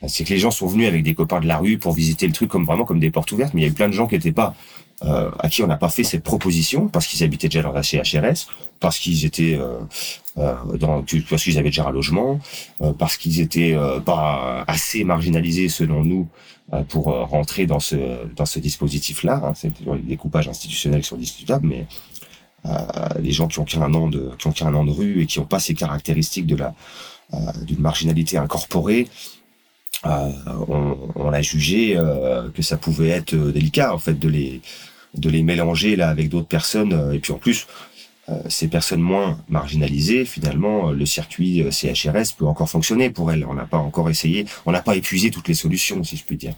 C'est que les gens sont venus avec des copains de la rue pour visiter le truc comme vraiment comme des portes ouvertes, mais il y a eu plein de gens qui étaient pas euh, à qui on n'a pas fait cette proposition parce qu'ils habitaient déjà dans la CHRS, parce qu'ils étaient euh, dans, parce qu'ils avaient déjà un logement, euh, parce qu'ils étaient euh, pas assez marginalisés selon nous euh, pour euh, rentrer dans ce dans ce dispositif-là. Hein. C'est des découpages institutionnels qui sont discutables, mais euh, les gens qui ont qu'un an de qui ont qu'un an de rue et qui n'ont pas ces caractéristiques de la euh, d'une marginalité incorporée. Euh, on, a jugé euh, que ça pouvait être euh, délicat en fait de les de les mélanger là avec d'autres personnes euh, et puis en plus euh, ces personnes moins marginalisées finalement euh, le circuit euh, CHRS peut encore fonctionner pour elles. On n'a pas encore essayé on n'a pas épuisé toutes les solutions si je puis dire.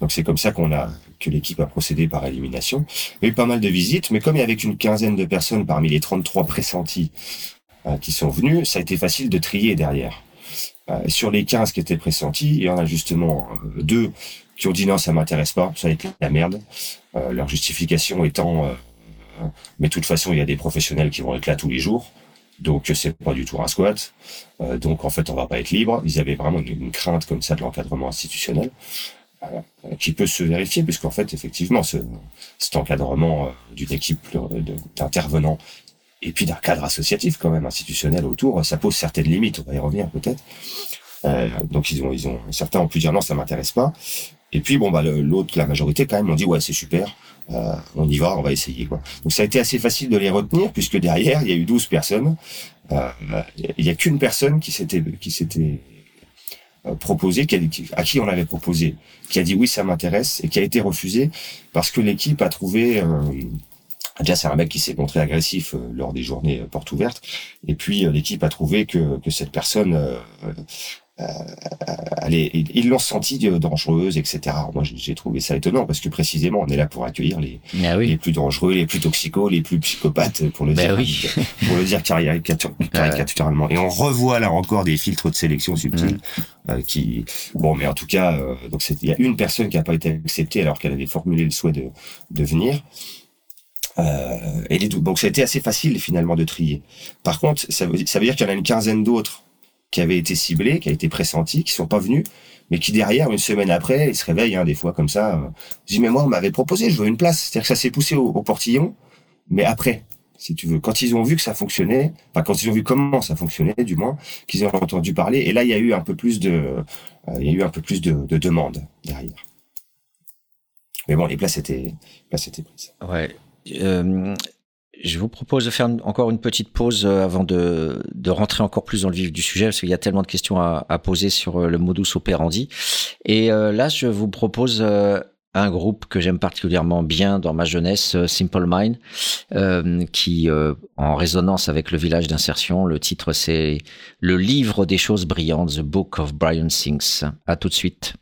Donc c'est comme ça qu'on a que l'équipe a procédé par élimination. Il y a eu pas mal de visites mais comme il y avait qu'une quinzaine de personnes parmi les 33 pressentis euh, qui sont venus ça a été facile de trier derrière. Euh, sur les 15 qui étaient pressentis, il y en a justement euh, deux qui ont dit non, ça m'intéresse pas, ça va être la merde. Euh, leur justification étant, euh, mais de toute façon, il y a des professionnels qui vont être là tous les jours, donc c'est pas du tout un squat. Euh, donc en fait, on va pas être libre. Ils avaient vraiment une, crainte comme ça de l'encadrement institutionnel euh, qui peut se vérifier, puisqu'en fait, effectivement, ce, cet encadrement euh, d'une équipe d'intervenants et puis d'un cadre associatif quand même institutionnel autour, ça pose certaines limites. On va y revenir peut-être. Donc ils ont, certains ont pu dire non, ça m'intéresse pas. Et puis bon bah l'autre, la majorité quand même, ont dit ouais c'est super, euh, on y va, on va essayer quoi. Donc ça a été assez facile de les retenir puisque derrière il y a eu 12 personnes. Euh, il y a qu'une personne qui s'était qui euh, proposé, à qui on avait proposé, qui a dit oui ça m'intéresse et qui a été refusé parce que l'équipe a trouvé euh, Déjà, c'est un mec qui s'est montré agressif lors des journées portes ouvertes. Et puis, l'équipe a trouvé que, que cette personne, euh, euh, ils l'ont senti euh, dangereuse, etc. Moi, j'ai- trouvé ça étonnant parce que précisément, on est là pour accueillir les, Ah les plus dangereux, les plus toxicos, les plus psychopathes, pour le Ben dire, oui. (laughs) pour le dire caricatur- caricaturalement. Et on revoit là encore des filtres de sélection subtils euh, qui, bon, mais en tout cas, euh, donc c'est- il y a une personne qui n'a pas été acceptée alors qu'elle avait formulé le souhait de, de venir. Euh, et les donc ça a été assez facile finalement de trier. Par contre, ça veut, ça veut dire qu'il y en a une quinzaine d'autres qui avaient été ciblés, qui a été pressentis, qui sont pas venus, mais qui derrière, une semaine après, ils se réveillent hein, des fois comme ça. Euh, disent mais moi on m'avait proposé, je veux une place. C'est-à-dire que ça s'est poussé au, portillon, mais après, si tu veux, quand ils ont vu que ça fonctionnait, enfin quand ils ont vu comment ça fonctionnait, du moins, qu'ils ont entendu parler, et là il y a eu un peu plus de, euh, il y a eu un peu plus de, de demandes derrière. Mais bon, les places étaient, les places étaient prises. Ouais. Euh, je vous propose de faire encore une petite pause euh, avant de, de rentrer encore plus dans le vif du sujet, parce qu'il y a tellement de questions à, à poser sur euh, le modus operandi. Et euh, là, je vous propose un groupe que j'aime particulièrement bien dans ma jeunesse, Simple Mind, qui, en résonance avec le village d'insertion, le titre c'est Le livre des choses brillantes, The Book of Brian Things. À tout de suite.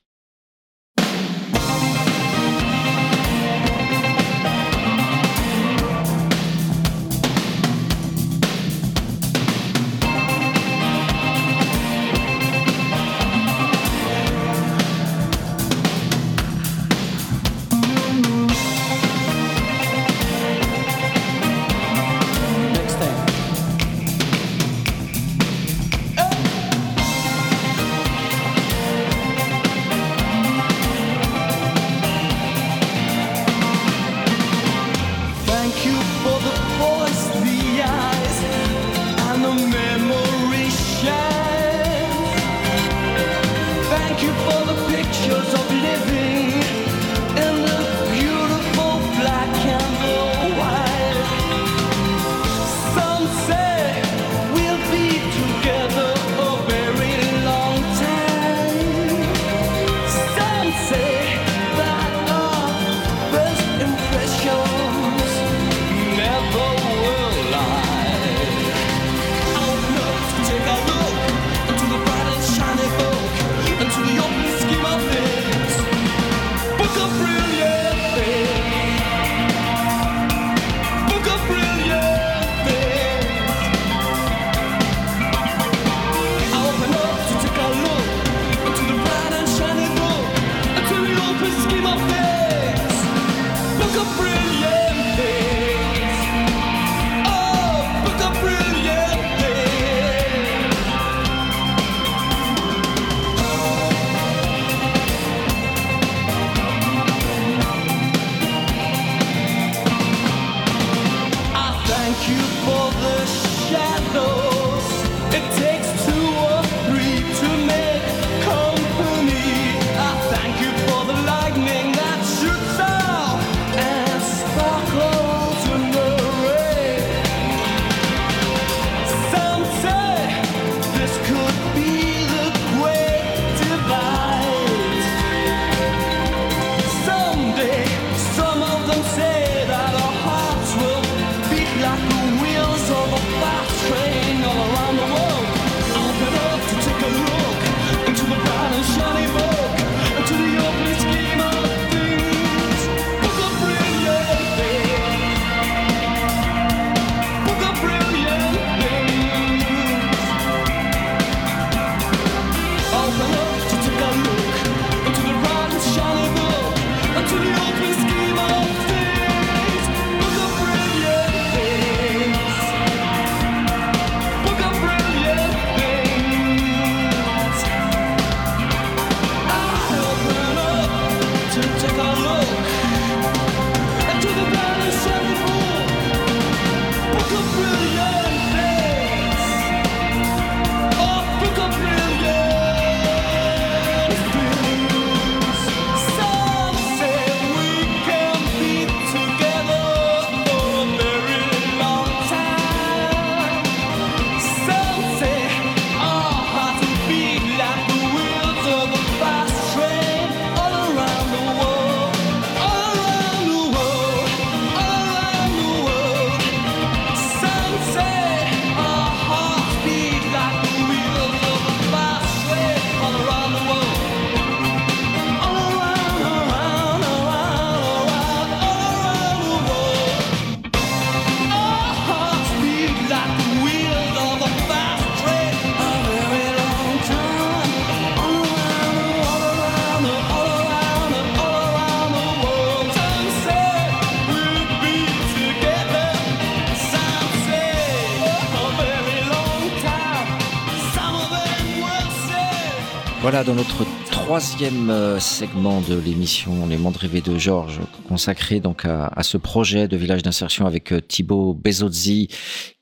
Dans notre troisième euh, segment de l'émission Les Mondes rêvés de Georges, consacré donc à, ce projet de village d'insertion avec euh, Thibaut Bezozzi,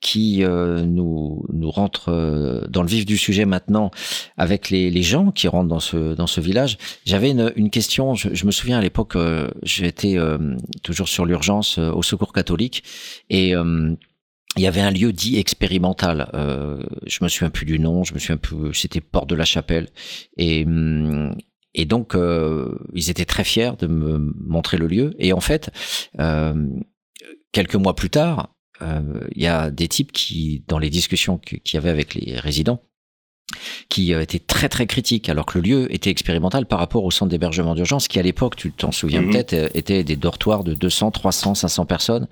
qui euh, nous, rentre dans le vif du sujet maintenant avec les, gens qui rentrent dans ce, dans ce village. J'avais une, question, je, me souviens à l'époque, j'étais toujours sur l'urgence au secours catholique et il y avait un lieu dit expérimental. Euh, je me souviens plus du nom. Je me souviens plus. C'était Porte de la Chapelle. Et et donc euh, ils étaient très fiers de me montrer le lieu. Et en fait, euh, quelques mois plus tard, euh, il y a des types qui, dans les discussions qu'il y avait avec les résidents, qui euh, étaient très très critiques, alors que le lieu était expérimental par rapport au centre d'hébergement d'urgence, qui à l'époque, tu t'en souviens Mhm. peut-être, euh, était des dortoirs de 200, 300, 500 personnes.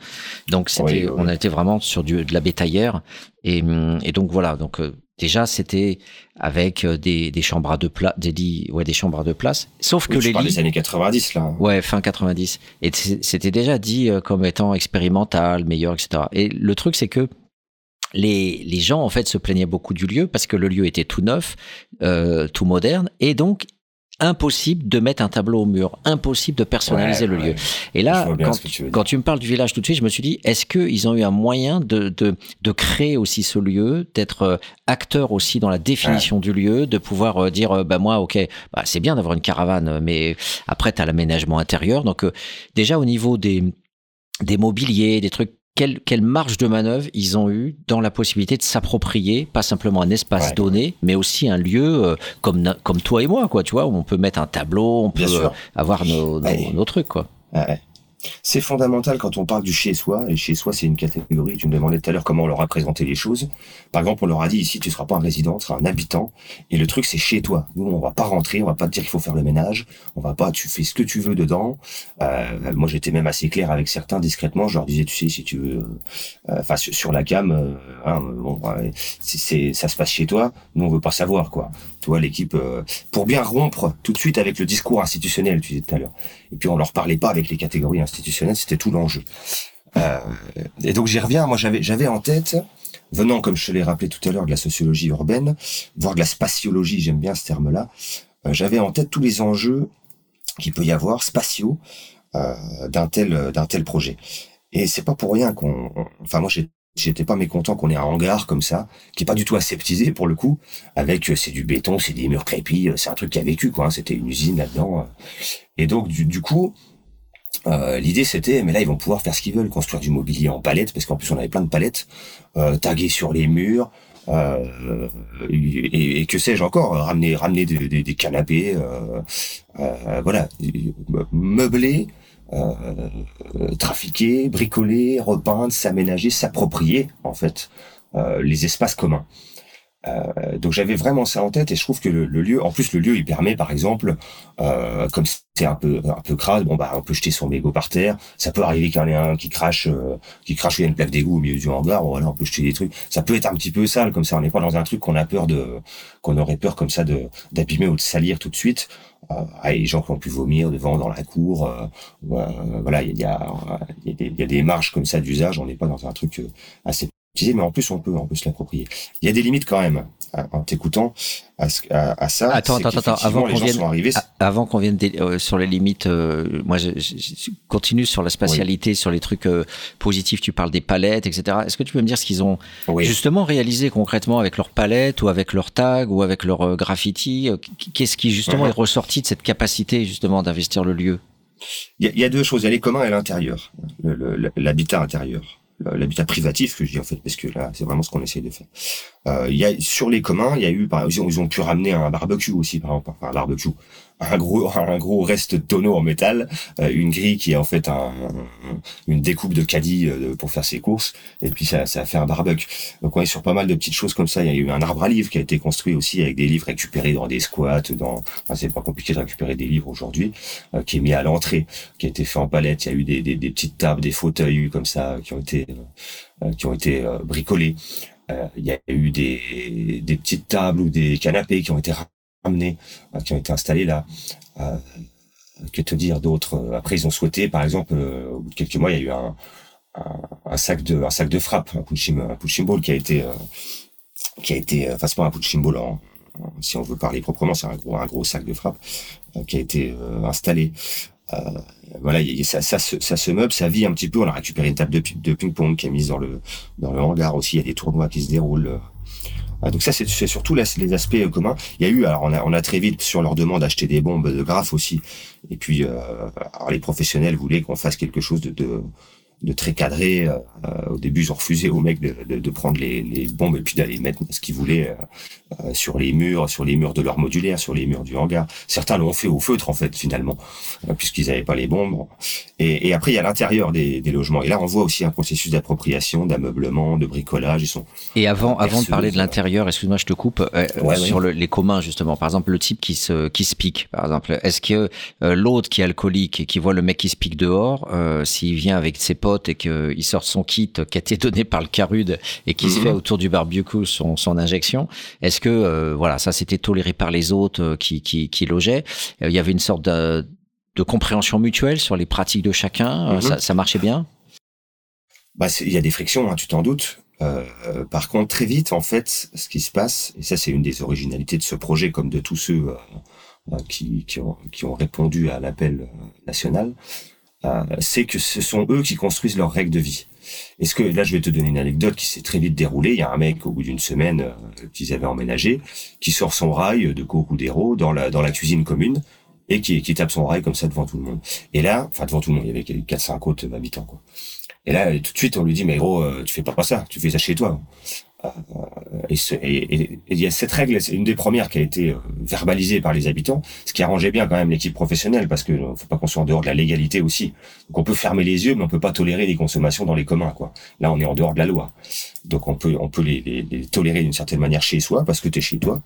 Donc c'était, Oui, oui, on était vraiment sur du, de la bétaillère. Et, hum, et donc voilà, donc euh, déjà c'était avec des, des chambres à deux places, des lits, ouais, des chambres à deux places. Sauf que Oui, les lits, des années 90 là. Ouais, fin 90. Et c'était déjà dit comme étant expérimental, meilleur, etc. Et le truc, c'est que les, les gens, en fait, se plaignaient beaucoup du lieu parce que le lieu était tout neuf, euh, tout moderne, et donc impossible de mettre un tableau au mur, impossible de personnaliser Ouais, le ouais. lieu. Et là, quand, tu quand me parles du village tout de suite, je me suis dit, est-ce qu'ils ont eu un moyen de, de, de créer aussi ce lieu, d'être euh, acteur aussi dans la définition du lieu, de pouvoir euh, dire, euh, bah moi, ok, bah, c'est bien d'avoir une caravane, mais après, tu as l'aménagement intérieur. Donc, euh, déjà, au niveau des, des mobiliers, des trucs, quelle, quelle marge de manœuvre ils ont eu dans la possibilité de s'approprier, pas simplement un espace Ouais. donné, mais aussi un lieu euh, comme, toi et moi, quoi, tu vois, où on peut mettre un tableau, on peut euh, avoir nos, nos, Ouais. nos trucs, quoi. Ouais. C'est fondamental quand on parle du chez soi, et chez soi c'est une catégorie, tu me demandais tout à l'heure comment on leur a présenté les choses. Par exemple, on leur a dit ici tu seras pas un résident, tu seras un habitant, et le truc c'est chez toi. Nous on va pas rentrer, on va pas te dire qu'il faut faire le ménage, on va pas, tu fais ce que tu veux dedans. Euh, moi j'étais même assez clair avec certains discrètement, je leur disais tu sais si tu veux, euh, enfin sur, sur la cam, euh, hein, bon, c'est- ça se passe chez toi, nous on veut pas savoir quoi. Tu vois l'équipe, euh, pour bien rompre tout de suite avec le discours institutionnel, tu disais tout à l'heure. Et puis on leur parlait pas avec les catégories institutionnelles, c'était tout l'enjeu. Euh, et donc j'y reviens, moi j'avais j'avais en tête, venant comme je te l'ai rappelé tout à l'heure de la sociologie urbaine, voire de la spatiologie, j'aime bien ce terme-là, euh, j'avais en tête tous les enjeux qu'il peut y avoir spatiaux euh, d'un tel d'un tel projet. Et c'est pas pour rien qu'on, on- enfin moi j'ai J'étais pas mécontent qu'on ait un hangar comme ça, qui est pas du tout aseptisé pour le coup, avec euh, c'est du béton, c'est des murs crépis, euh, c'est un truc qui a vécu quoi. hein, C'était une usine là-dedans. euh. Et donc du, du coup, euh, l'idée c'était, mais là ils vont pouvoir faire ce qu'ils veulent, construire du mobilier en palette, parce qu'en plus on avait plein de palettes, taguées sur les murs, et, et que sais-je encore, ramener ramener des, des- des canapés, voilà, meubler, trafiquer, bricoler, repeindre, s'aménager, s'approprier en fait euh, les espaces communs. Euh, donc j'avais vraiment ça en tête et je trouve que le, le lieu, en plus le lieu il permet par exemple, euh, comme c'est un peu un peu crade, bon bah on peut jeter son mégot par terre, ça peut arriver qu'il y en ait un qui crache, euh, qui crache il y a une plaque d'égout au milieu du hangar, bon, voilà on peut jeter des trucs, ça peut être un petit peu sale comme ça, on n'est pas dans un truc qu'on a peur de, qu'on aurait peur comme ça de d'abîmer ou de salir tout de suite. Euh, les gens qui ont pu vomir devant dans la cour, euh, euh, voilà il y a, y, a des, marges comme ça d'usage, on n'est pas dans un truc mais en plus on peut on peut se l'approprier. Il y a des limites quand même en t'écoutant à, ce- à, à ça. Attends, attends, attends, avant qu'on vienne- arrivés. Avant qu'on vienne euh, sur les limites, euh, moi je, continue sur la spatialité, sur les trucs euh, positifs. Tu parles des palettes, etc. Est-ce que tu peux me dire ce qu'ils ont oui. justement réalisé concrètement avec leurs palettes ou avec leurs tags ou avec leur euh, graffiti Qu'est-ce qui justement Mhm. est ressorti de cette capacité justement d'investir le lieu? Il y, a, il y a deux choses. Il y a les communs et l'intérieur, l'habitat intérieur, l'habitat privatif que je dis en fait, parce que là c'est vraiment ce qu'on essaye de faire. Euh, il y a sur les communs, il y a eu par exemple, ils ont pu ramener un barbecue aussi par exemple, un barbecue, un gros un gros reste tonneau en métal, euh, une grille qui est en fait un, une découpe de caddie euh, pour faire ses courses, et puis ça ça a fait un barbecue. Donc on est sur pas mal de petites choses comme ça. Il y a eu un arbre à livres qui a été construit aussi avec des livres récupérés dans des squats, dans, enfin c'est pas compliqué de récupérer des livres aujourd'hui, euh, qui est mis à l'entrée qui a été fait en palette. Il y a eu des, des, des petites tables, des fauteuils comme ça qui ont été euh, qui ont été bricolés. Il y a eu des, des petites tables ou des canapés qui ont été ramenés, euh, qui ont été installés là. Euh, que te dire d'autres Après, ils ont souhaité, par exemple, euh, au bout de quelques mois, il y a eu un, un, sac de un sac de frappe, un punching, un ball qui a été qui a été, enfin c'est pas un punching ball en, si on veut parler proprement, c'est un gros, un gros sac de frappe qui a été installé. voilà, ça, ça, se meuble, ça vit un petit peu. On a récupéré une table de, ping-pong qui est mise dans le dans le hangar aussi. Il y a des tournois qui se déroulent donc ça, c'est surtout les aspects euh, communs. Il y a eu, alors on a, très vite sur leur demande acheté des bombes de graphes aussi. Et puis, euh, les professionnels voulaient qu'on fasse quelque chose de, de de très cadré. Euh, au début, ils ont refusé aux mecs de, de, de prendre les, les, bombes et puis d'aller mettre ce qu'ils voulaient euh, euh, sur les murs, sur les murs de leur modulaire, sur les murs du hangar. Certains l'ont fait au feutre en fait finalement, puisqu'ils n'avaient pas les bombes. Et, et après, il y a l'intérieur des, des, logements. Et là, on voit aussi un processus d'appropriation, d'ameublement, de bricolage. Ils sont. Et avant, avant de parler de l'intérieur, excuse-moi, je te coupe sur Le, les communs justement. Par exemple, le type qui se qui se pique. Par exemple, est-ce que l'autre qui est alcoolique et qui voit le mec qui se pique dehors, s'il vient avec ses potes et qu'il sort son kit qui a été donné par le Carude et qui se mhm. fait autour du barbecue son, son injection, est-ce que euh, voilà ça c'était toléré par les autres euh, qui, qui, qui logeaient? Euh, Il y avait une sorte de, de, compréhension mutuelle sur les pratiques de chacun. Mhm. ça, ça, marchait bien? Bah, il y a des frictions, hein, tu t'en doutes. Euh, par contre, très vite, en fait, ce qui se passe, et ça c'est une des originalités de ce projet, comme de tous ceux euh, qui, qui, ont, qui ont répondu à l'appel national, c'est que ce sont eux qui construisent leurs règles de vie. Est-ce que là, je vais te donner une anecdote qui s'est très vite déroulée. Il y a un mec au bout d'une semaine euh, qu'ils avaient emménagé, qui sort son rail de Kokudero dans la dans la cuisine commune et qui, qui tape son rail comme ça devant tout le monde. Et là, enfin devant tout le monde, il y avait quatre cinq autres habitants quoi. Et là, tout de suite, on lui dit mais gros, euh, tu fais pas ça, tu fais ça chez toi. Euh, et, il y a cette règle, c'est une des premières qui a été euh, verbalisée par les habitants, ce qui arrangeait bien quand même l'équipe professionnelle, parce que faut pas qu'on soit en dehors de la légalité aussi. Donc on peut fermer les yeux, mais on peut pas tolérer les consommations dans les communs, quoi. Là, on est en dehors de la loi. Donc on peut on peut les, les, tolérer d'une certaine manière chez soi, parce que tu es chez toi,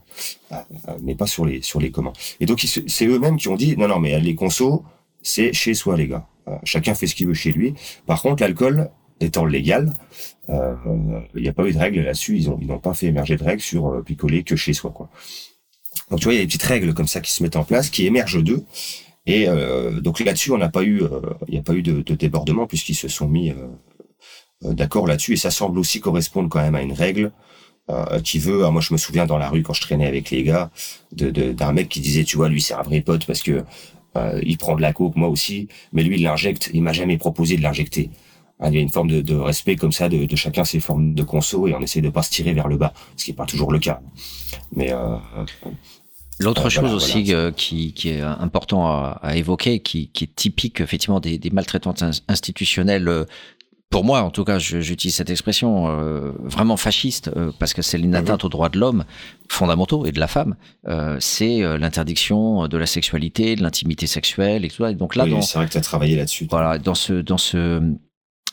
euh, mais pas sur les sur les communs. Et donc c'est eux-mêmes qui ont dit non non mais les consos, c'est chez soi les gars. Chacun fait ce qu'il veut chez lui. Par contre, l'alcool étant légal, euh, il n'y a pas eu de règles là-dessus. Ils ont ils n'ont pas fait émerger de règles sur euh, picoler que chez soi, quoi. Donc tu vois, il y a des petites règles comme ça qui se mettent en place, qui émergent d'eux. Et euh, donc là-dessus, on n'a pas eu, il n'y a pas eu de, de débordement puisqu'ils se sont mis d'accord là-dessus. Et ça semble aussi correspondre quand même à une règle qui veut. moi, je me souviens dans la rue quand je traînais avec les gars, d'un de, d'un mec qui disait, tu vois, lui, c'est un vrai pote parce que il prend de la coke, moi aussi, mais lui, il l'injecte. Il m'a jamais proposé de l'injecter. Il y a une forme de, de respect comme ça de, de, chacun ses formes de conso et on essaie de pas se tirer vers le bas, ce qui est pas toujours le cas. Mais euh, L'autre euh, chose aussi euh, qui, qui, est important à, à évoquer, qui, qui, est typique effectivement des, des maltraitances institutionnelles pour moi, en tout cas, j'utilise cette expression euh, vraiment fasciste euh, parce que c'est une mhm. atteinte aux droits de l'homme fondamentaux et de la femme. Euh, c'est l'interdiction de la sexualité, de l'intimité sexuelle et tout ça. donc là, oui, c'est vrai que tu as travaillé là-dessus. Voilà, dans ce dans ce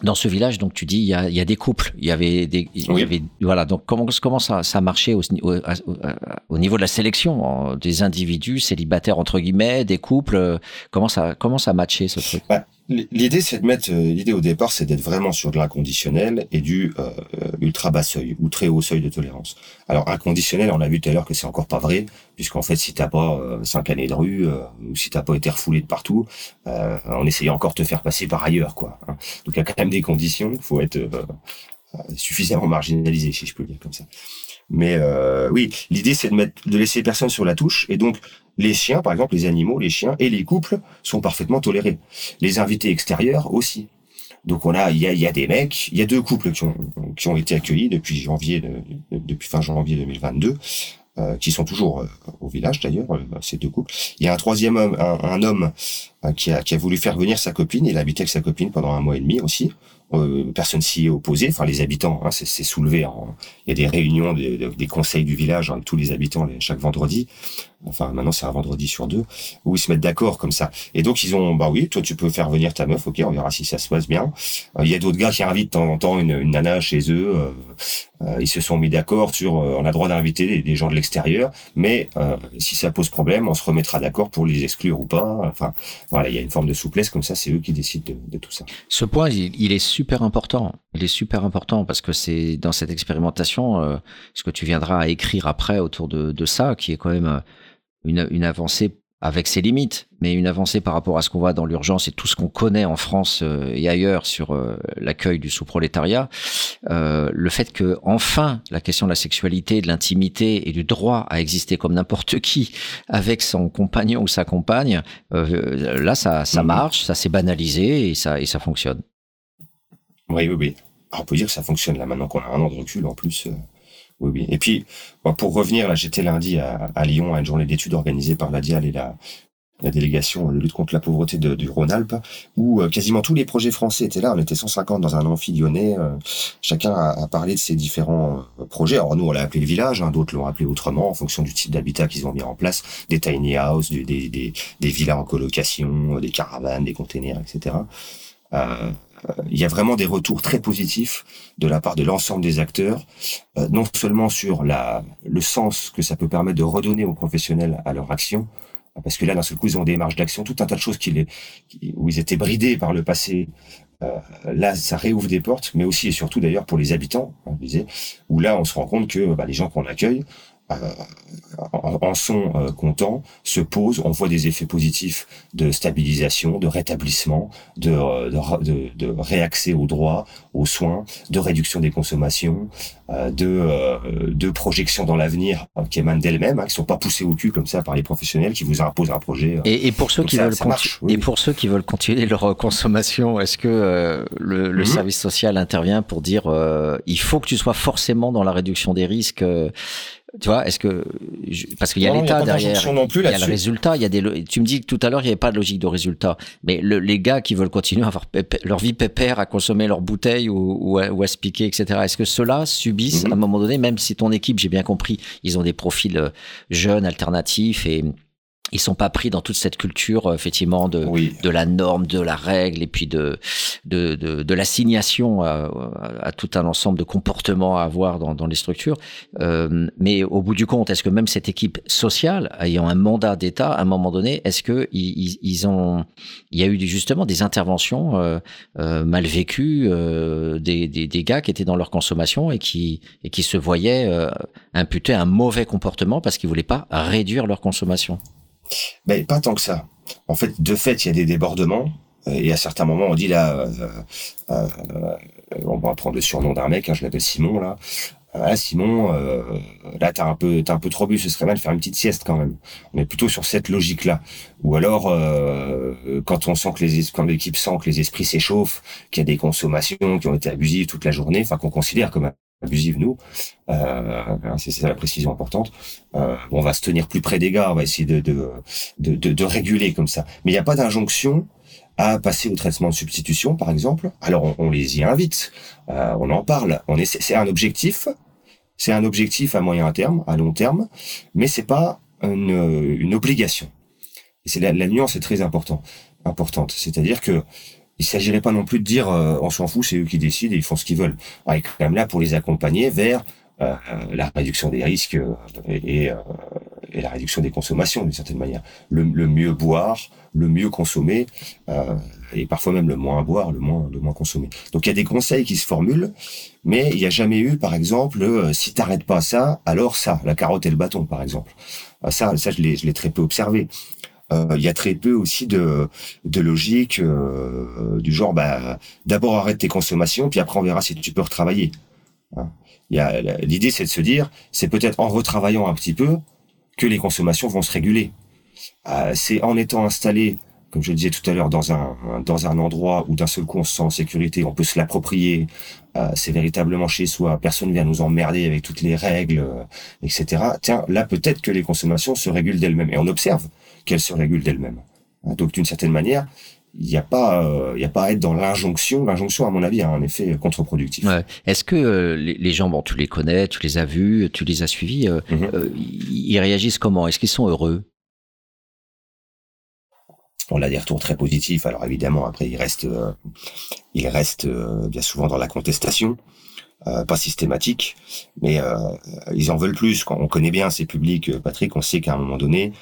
dans ce village, donc tu dis, il y a, il y a des couples, il y avait des, il y avait, voilà. Donc comment comment ça ça marchait au, au, au niveau de la sélection des individus célibataires entre guillemets, des couples, comment ça comment ça matchait ce truc? Bah, L'idée, c'est de mettre euh, l'idée au départ, c'est d'être vraiment sur de l'inconditionnel et du euh, ultra bas seuil ou très haut seuil de tolérance. Alors inconditionnel, on a vu tout à l'heure que c'est encore pas vrai, puisqu'en fait, si t'as pas euh, cinq années de rue ou si t'as pas été refoulé de partout, on essayait encore de te faire passer par ailleurs, quoi. Hein. Donc il y a quand même des conditions. Il faut être suffisamment marginalisé, si je peux le dire comme ça. Mais oui, l'idée, c'est de mettre, de laisser personne sur la touche et donc les chiens, par exemple, les animaux, les chiens et les couples sont parfaitement tolérés. Les invités extérieurs aussi. Donc on a, il y a, des mecs, il y a deux couples qui ont, qui ont été accueillis depuis janvier, depuis fin janvier 2022, euh, qui sont toujours euh, au village d'ailleurs, euh, ces deux couples. Il y a un troisième homme, un, homme qui, a, qui a voulu faire venir sa copine, il a habité avec sa copine pendant un mois et demi aussi. Euh, personne s'y est opposé, enfin les habitants, hein, c'est soulevé. En... Il y a des réunions des conseils du village avec tous les habitants chaque vendredi. Enfin maintenant c'est un vendredi sur deux où ils se mettent d'accord comme ça. Et donc ils ont, bah oui, toi tu peux faire venir ta meuf, ok, on verra si ça se passe bien. Euh, il y a d'autres gars qui invitent de temps en temps une, nana chez eux. Euh, euh ils se sont mis d'accord sur, on a droit d'inviter des, gens de l'extérieur, mais si ça pose problème, on se remettra d'accord pour les exclure ou pas. Enfin voilà, il y a une forme de souplesse comme ça, c'est eux qui décident de, tout ça. Ce point, il, est super important. Il est super important parce que c'est dans cette expérimentation, ce que tu viendras à écrire après autour de, ça, qui est quand même une, une avancée avec ses limites, mais une avancée par rapport à ce qu'on voit dans l'urgence et tout ce qu'on connaît en France euh, et ailleurs sur euh, l'accueil du sous-prolétariat, euh, le fait que enfin la question de la sexualité, de l'intimité et du droit à exister comme n'importe qui avec son compagnon ou sa compagne, là ça, ça mhm. marche, ça s'est banalisé et ça et ça fonctionne. Oui, oui, oui. on peut dire que ça fonctionne là maintenant qu'on a un an de recul en plus. Oui, oui. Et puis, pour revenir, là, j'étais lundi à, Lyon à une journée d'études organisée par la DIAL et la, délégation de lutte contre la pauvreté du Rhône-Alpes, où euh, quasiment tous les projets français étaient là. On était 150 dans un amphi. Euh, chacun a, parlé de ses différents euh, projets. Alors nous, on l'a appelé le village, hein, d'autres l'ont appelé autrement, en fonction du type d'habitat qu'ils ont mis en place, des tiny houses, des, des villas en colocation, des caravanes, des containers, etc. Il y a vraiment des retours très positifs de la part de l'ensemble des acteurs, euh, non seulement sur la, le sens que ça peut permettre de redonner aux professionnels à leur action, parce que là, d'un seul coup, ils ont des marges d'action, tout un tas de choses qui les, où ils étaient bridés par le passé. Euh, là, ça réouvre des portes, mais aussi et surtout d'ailleurs pour les habitants, on disait, où là, on se rend compte que bah, les gens qu'on accueille, en, sont euh, contents, se posent, on voit des effets positifs de stabilisation, de rétablissement, de, euh, de, de, réaccès aux droits, aux soins, de réduction des consommations, de, de projection dans l'avenir qui émanent d'elles-mêmes, hein, qui sont pas poussées au cul comme ça par les professionnels qui vous imposent un projet. Et, et pour ceux qui veulent et pour ceux qui veulent continuer leur consommation, est-ce que le, le mhm. service social intervient pour dire il faut que tu sois forcément dans la réduction des risques tu vois, est-ce que parce qu'il y a l'État derrière, non plus il y a le résultat, il y a des. Tu me dis que tout à l'heure il n'y avait pas de logique de résultat, mais le, les gars qui veulent continuer à avoir leur vie pépère, à consommer leurs bouteilles ou, ou, à, ou à, se piquer, etc. Est-ce que ceux-là subissent mhm. à un moment donné, même si ton équipe, j'ai bien compris, ils ont des profils euh, jeunes, alternatifs et ils sont pas pris dans toute cette culture euh, effectivement de de la norme, de la règle et puis de de de, de l'assignation à, à, tout un ensemble de comportements à avoir dans, dans les structures. Euh, mais au bout du compte, est-ce que même cette équipe sociale ayant un mandat d'État, à un moment donné, est-ce que ils, ils, ont il y a eu justement des interventions euh, euh, mal vécues euh, des, des, des gars qui étaient dans leur consommation et qui et qui se voyaient euh, imputer un mauvais comportement parce qu'ils voulaient pas réduire leur consommation? Ben, pas tant que ça. En fait, de fait, il y a des débordements. Et à certains moments, on dit là, euh, euh, on va prendre le surnom d'un mec, hein, je l'appelle Simon là. Ah, Simon, euh, là t'as un peu, un peu trop bu, ce serait mal de faire une petite sieste quand même. On est plutôt sur cette logique-là. Ou alors, euh, quand on sent que les, quand l'équipe sent que les esprits s'échauffent, qu'il y a des consommations qui ont été abusives toute la journée, enfin qu'on considère comme abusive nous, euh, c'est la précision importante. Euh, on va se tenir plus près des gars, on va essayer de réguler comme ça. Mais il n'y a pas d'injonction à passer au traitement de substitution, par exemple. Alors on, les y invite, euh, on en parle. On est, c'est un objectif, c'est un objectif à moyen terme, à long terme, mais c'est pas une, obligation. Et c'est la, la nuance est très important, importante. C'est-à-dire que il s'agirait pas non plus de dire euh, on s'en fout, c'est eux qui décident et ils font ce qu'ils veulent. On est quand même là pour les accompagner vers euh, la réduction des risques euh, et, euh, et, la réduction des consommations d'une certaine manière. Le, mieux boire, le mieux consommer euh, et parfois même le moins boire, le moins le moins consommer. Donc il y a des conseils qui se formulent, mais il n'y a jamais eu, par exemple, si t'arrêtes pas ça, alors ça, la carotte et le bâton, par exemple. Ça, ça je l'ai très peu observé. Euh, il y a très peu aussi de, de logique euh, du genre bah, d'abord arrête tes consommations puis après on verra si tu peux retravailler. Hein. L'idée c'est de se dire c'est peut-être en retravaillant un petit peu que les consommations vont se réguler. Euh, c'est en étant installé comme je le disais tout à l'heure, dans un dans un endroit où d'un seul coup on se sent en sécurité, on peut se l'approprier, c'est véritablement chez soi, personne vient nous emmerder avec toutes les règles, etc. Tiens, là peut-être que les consommations se régulent d'elles-mêmes, et on observe qu'elles se régulent d'elles-mêmes. Hein, donc d'une certaine manière, il n'y a pas, euh, y a pas à être dans l'injonction. L'injonction, à mon avis, a un effet contre-productif. Ouais. Est-ce que euh, les, les, gens, bon, tu les connais, tu les as vus, tu les as suivis, euh, mm-hmm. ils réagissent comment? Est-ce qu'ils sont heureux? On a des retours très positifs. Alors évidemment, après, il reste, euh, il reste euh, bien souvent dans la contestation, pas systématique, mais ils en veulent plus. Quand on connaît bien ces publics, Patrick, on sait qu'à un moment donné,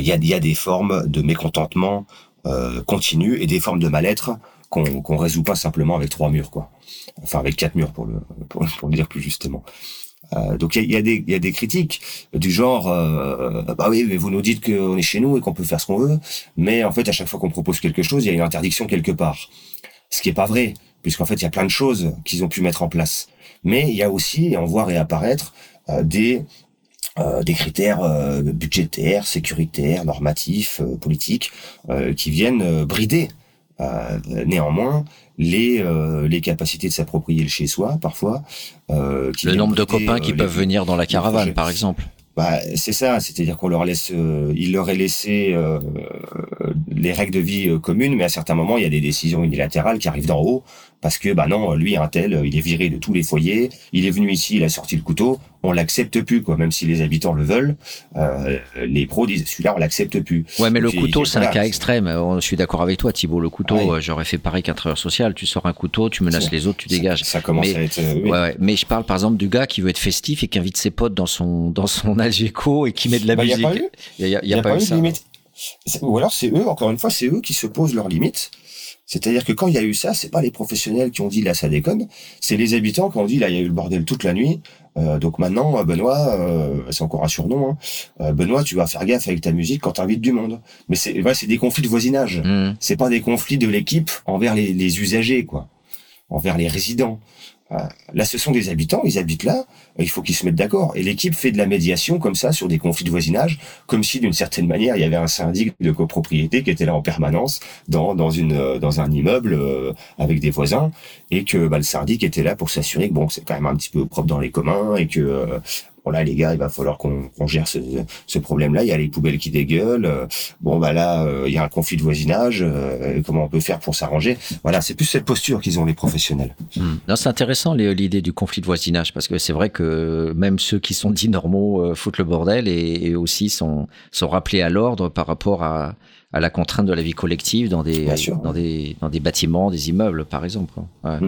il y a, des formes de mécontentement continu et des formes de mal-être qu'on résout pas simplement avec trois murs, quoi. Enfin, avec quatre murs pour le pour, dire plus justement. Euh, donc il y a, y a des y a des critiques du genre euh, bah oui mais vous nous dites qu'on est chez nous et qu'on peut faire ce qu'on veut mais en fait à chaque fois qu'on propose quelque chose il y a une interdiction quelque part ce qui est pas vrai puisqu'en fait il y a plein de choses qu'ils ont pu mettre en place mais il y a aussi et on voit réapparaître euh, des euh, des critères euh, budgétaires, sécuritaires, normatifs, euh, politiques, euh, qui viennent euh, brider euh, néanmoins les euh, les capacités de s'approprier le chez soi parfois. euh, qui Le nombre de copains qui peuvent venir dans la caravane, par exemple. Bah, c'est ça, c'est-à-dire qu'on leur laisse, euh, il leur est laissé euh, les règles de vie euh, communes, mais à certains moments, il y a des décisions unilatérales qui arrivent d'en haut, parce que bah non, lui un tel, euh, il est viré de tous les foyers, il est venu ici, il a sorti le couteau, on l'accepte plus quoi, même si les habitants le veulent, euh, les pros disent celui-là on l'accepte plus. Ouais, mais le couteau, c'est un cas extrême. Je suis d'accord avec toi, Thibault. Le couteau, Ouais. j'aurais fait pareil qu'un travailleur social. Tu sors un couteau, tu menaces les autres, tu ça- dégages. Ça, commence Mais- à être. euh, oui. Ouais, ouais. Mais je parle par exemple du gars qui veut être festif et qui invite ses potes dans son dans son (laughs) Algeco et qui met de la Bah, a musique. pas eu Il y a, il y a pas, eu ça. limite. Ou alors c'est eux, encore une fois, c'est eux qui se posent leurs limites. C'est-à-dire que quand il y a eu ça, c'est pas les professionnels qui ont dit là ça déconne, c'est les habitants qui ont dit là il y a eu le bordel toute la nuit. Euh, donc maintenant euh, Benoît, euh, c'est encore un surnom. Hein. Benoît, tu vas faire gaffe avec ta musique quand t'invites du monde. Mais c'est ouais, c'est des conflits de voisinage. Mmh. C'est pas des conflits de l'équipe envers les, les usagers quoi, envers les résidents. Euh, là, ce sont des habitants, ils habitent là, il faut qu'ils se mettent d'accord. Et l'équipe fait de la médiation comme ça sur des conflits de voisinage, comme si d'une certaine manière il y avait un syndic de copropriété qui était là en permanence dans dans une euh, dans un immeuble euh, avec des voisins et que bah, le syndic était là pour s'assurer que bon c'est quand même un petit peu propre dans les communs et que euh, bon là les gars il va falloir qu'on gère ce, ce problème là il y a les poubelles qui dégueulent bon bah là euh, il y a un conflit de voisinage euh, comment on peut faire pour s'arranger? Voilà c'est plus cette posture qu'ils ont les professionnels. Non, c'est intéressant l'idée du conflit de voisinage parce que c'est vrai que même ceux qui sont dits normaux euh, foutent le bordel et, et aussi sont sont rappelés à l'ordre par rapport à, à la contrainte de la vie collective dans des Bien sûr. dans des dans des bâtiments, des immeubles par exemple. Ouais.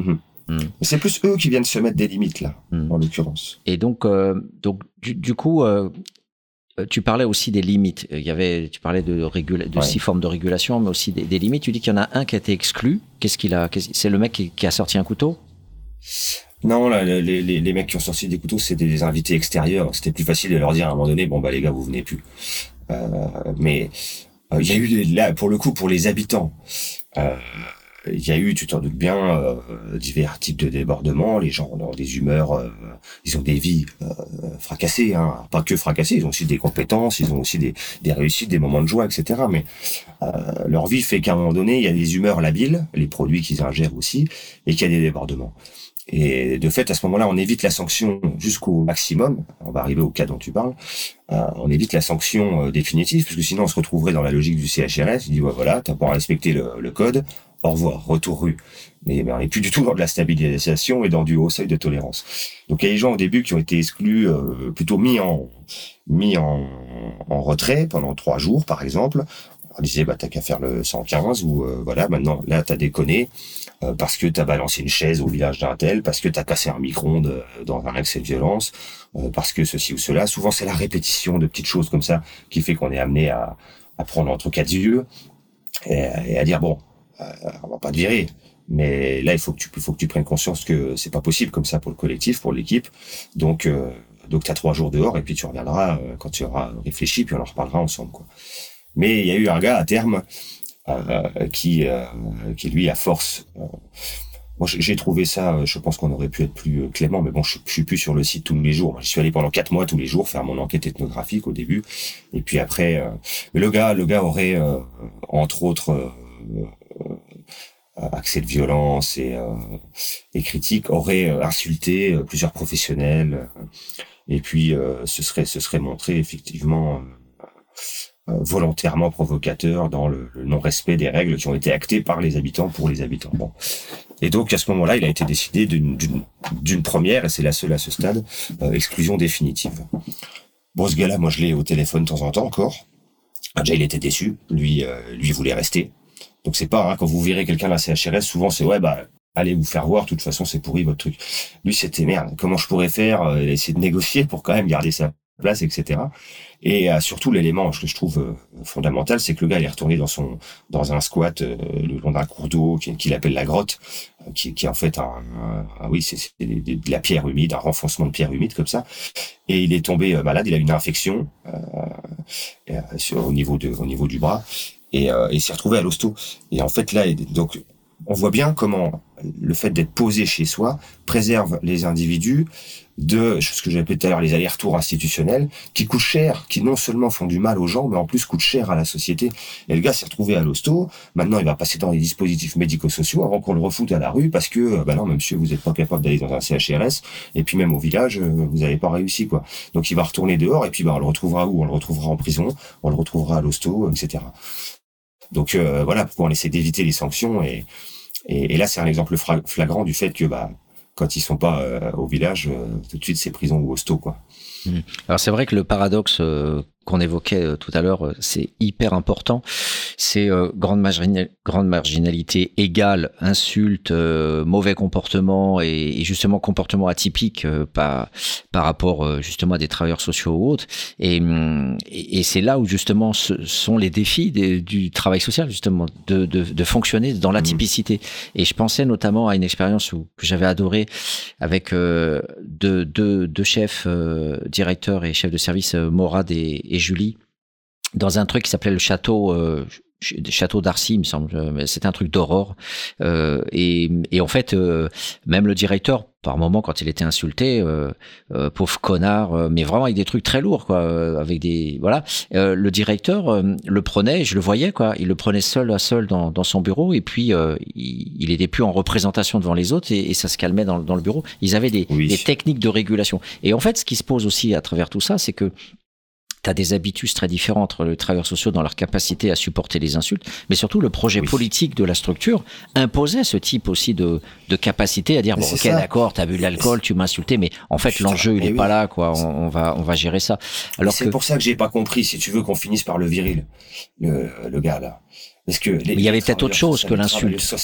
Mm. Mais c'est plus eux qui viennent se mettre des limites là Mm. en l'occurrence Et donc euh, donc du, du coup euh, euh, tu parlais aussi des limites. Il y avait, tu parlais de, régula- de Ouais. six formes de régulation, mais aussi des, des limites. Tu dis qu'il y en a un qui a été exclu. Qu'est-ce qu'il a C'est le mec qui, qui a sorti un couteau? Non, là, les, les, les mecs qui ont sorti des couteaux, c'était des invités extérieurs. C'était plus facile de leur dire à un moment donné, bon bah les gars, vous venez plus. Euh, mais il y a eu là, pour le coup, pour les habitants, euh, il y a eu, tu t'en doutes bien, euh, divers types de débordements. Les gens ont des humeurs, euh, ils ont des vies euh, fracassées, hein. pas que fracassées. Ils ont aussi des compétences, ils ont aussi des, des réussites, des moments de joie, etc. Mais euh, leur vie fait qu'à un moment donné, il y a des humeurs labiles, les produits qu'ils ingèrent aussi, et qu'il y a des débordements. Et de fait, à ce moment-là, on évite la sanction jusqu'au maximum. On va arriver au cas dont tu parles. Euh, on évite la sanction euh, définitive, parce que sinon on se retrouverait dans la logique du CHRS. Il dit, ouais, voilà, t'as pas respecté le, le code, au revoir, retour rue. Mais, mais on n'est plus du tout dans de la stabilisation et dans du haut seuil de tolérance. Donc il y a des gens au début qui ont été exclus, euh, plutôt mis en mis en, en retrait pendant trois jours, par exemple. On disait, bah t'as qu'à faire le 115 ou euh, voilà, maintenant là t'as déconné euh, parce que t'as balancé une chaise au village d'un tel, parce que t'as cassé un micro-ondes euh, dans un accès de violence, euh, parce que ceci ou cela. Souvent c'est la répétition de petites choses comme ça qui fait qu'on est amené à, à prendre entre quatre yeux et, à dire bon, on va pas te virer. Mais là, il faut que tu, faut que tu prennes conscience que c'est pas possible comme ça pour le collectif, pour l'équipe. Donc, euh, donc t'as trois jours dehors et puis tu reviendras euh, quand tu auras réfléchi, puis on en reparlera ensemble, quoi. Mais il y a eu un gars à terme euh, qui, euh, qui lui, à force, euh, moi j'ai- trouvé ça. euh, Je pense qu'on aurait pu être plus euh, clément, mais bon, je, je suis plus sur le site tous les jours. J'y suis allé pendant quatre mois tous les jours faire mon enquête ethnographique au début, et puis après, euh, mais le gars, le gars aurait euh, entre autres. Euh, accès de violence et, euh, et critique aurait euh, insulté plusieurs professionnels et puis ce serait ce serait montré effectivement volontairement provocateur dans le, le non-respect des règles qui ont été actées par les habitants pour les habitants. Bon. Et donc à ce moment-là, il a été décidé d'une première et c'est la seule à ce stade euh, exclusion définitive. Bon, ce gars-là, moi je l'ai au téléphone de temps en temps encore. Ah, Déjà, il était déçu. Lui, euh, lui voulait rester. Donc c'est pas hein, quand vous virez quelqu'un la CHRS, souvent c'est ouais bah allez vous faire voir. De toute façon, c'est pourri votre truc. Lui, c'était merde. Comment je pourrais faire euh, Essayer de négocier pour quand même garder sa place, etc. Et euh, surtout l'élément que je trouve euh, fondamental, c'est que le gars il est retourné dans son dans un squat euh, le long d'un cours d'eau qu'il appelle la grotte, qui, qui est en fait un, oui c'est de la pierre humide, un renfoncement de pierre humide comme ça. Et il est tombé malade, il a une infection au niveau de au niveau du bras et il s'est retrouvé à l'hosto. Et en fait là donc on voit bien comment le fait d'être posé chez soi préserve les individus de ce que j'appelais tout à l'heure les allers-retours institutionnels qui coûtent cher, qui non seulement font du mal aux gens, mais en plus coûtent cher à la société. Et le gars s'est retrouvé à l'hosto. Maintenant, il va passer dans les dispositifs médico-sociaux avant qu'on le refoute à la rue parce que, bah non, monsieur, vous n'êtes pas capable d'aller dans un CHRS. Et puis même au village, euh, vous n'avez pas réussi, quoi. Donc il va retourner dehors et puis, bah, on le retrouvera où? On le retrouvera en prison, on le retrouvera à l'hosto, etc. Donc euh, voilà pourquoi on essaie d'éviter les sanctions et, et, et là c'est un exemple flagrant du fait que bah quand ils sont pas euh, au village, euh, tout de suite c'est prison ou hosto quoi. Mmh. Alors c'est vrai que le paradoxe euh, qu'on évoquait euh, tout à l'heure, euh, c'est hyper important. C'est euh, grande, grande marginalité égale, insulte, mauvais comportement et, justement comportement atypique par, par rapport justement à des travailleurs sociaux ou autres. Et, et, c'est là où justement ce sont les défis du travail social, justement, de, de, de fonctionner dans l'atypicité. Et je pensais notamment à une expérience où, que j'avais adorée avec deux, deux, deux chefs, directeurs et chefs de service, Morad et et Julie dans un truc qui s'appelait le château euh, château d'Arcy, il me semble. C'était un truc d'aurore. Euh, et, et, en fait, euh, même le directeur, par moment, quand il était insulté, euh, pauvre connard, mais vraiment avec des trucs très lourds, quoi, avec des voilà. le directeur le prenait, je le voyais, quoi. Il le prenait seul à seul dans, dans son bureau, et puis il, il était plus en représentation devant les autres, et, et ça se calmait dans, dans, le bureau. Ils avaient des, des techniques de régulation. Et en fait, ce qui se pose aussi à travers tout ça, c'est que tu as des habitudes très différentes entre les travailleurs sociaux dans leur capacité à supporter les insultes, mais surtout le projet politique de la structure imposait ce type aussi de, de capacité à dire bon ok d'accord t'as bu de l'alcool tu m'as insulté mais en fait l'enjeu il est pas là quoi. On, va on va gérer ça. Alors c'est pour ça que j'ai pas compris si tu veux qu'on finisse par le viril le, le gars là. Parce que il y avait peut-être autre chose que l'insulte.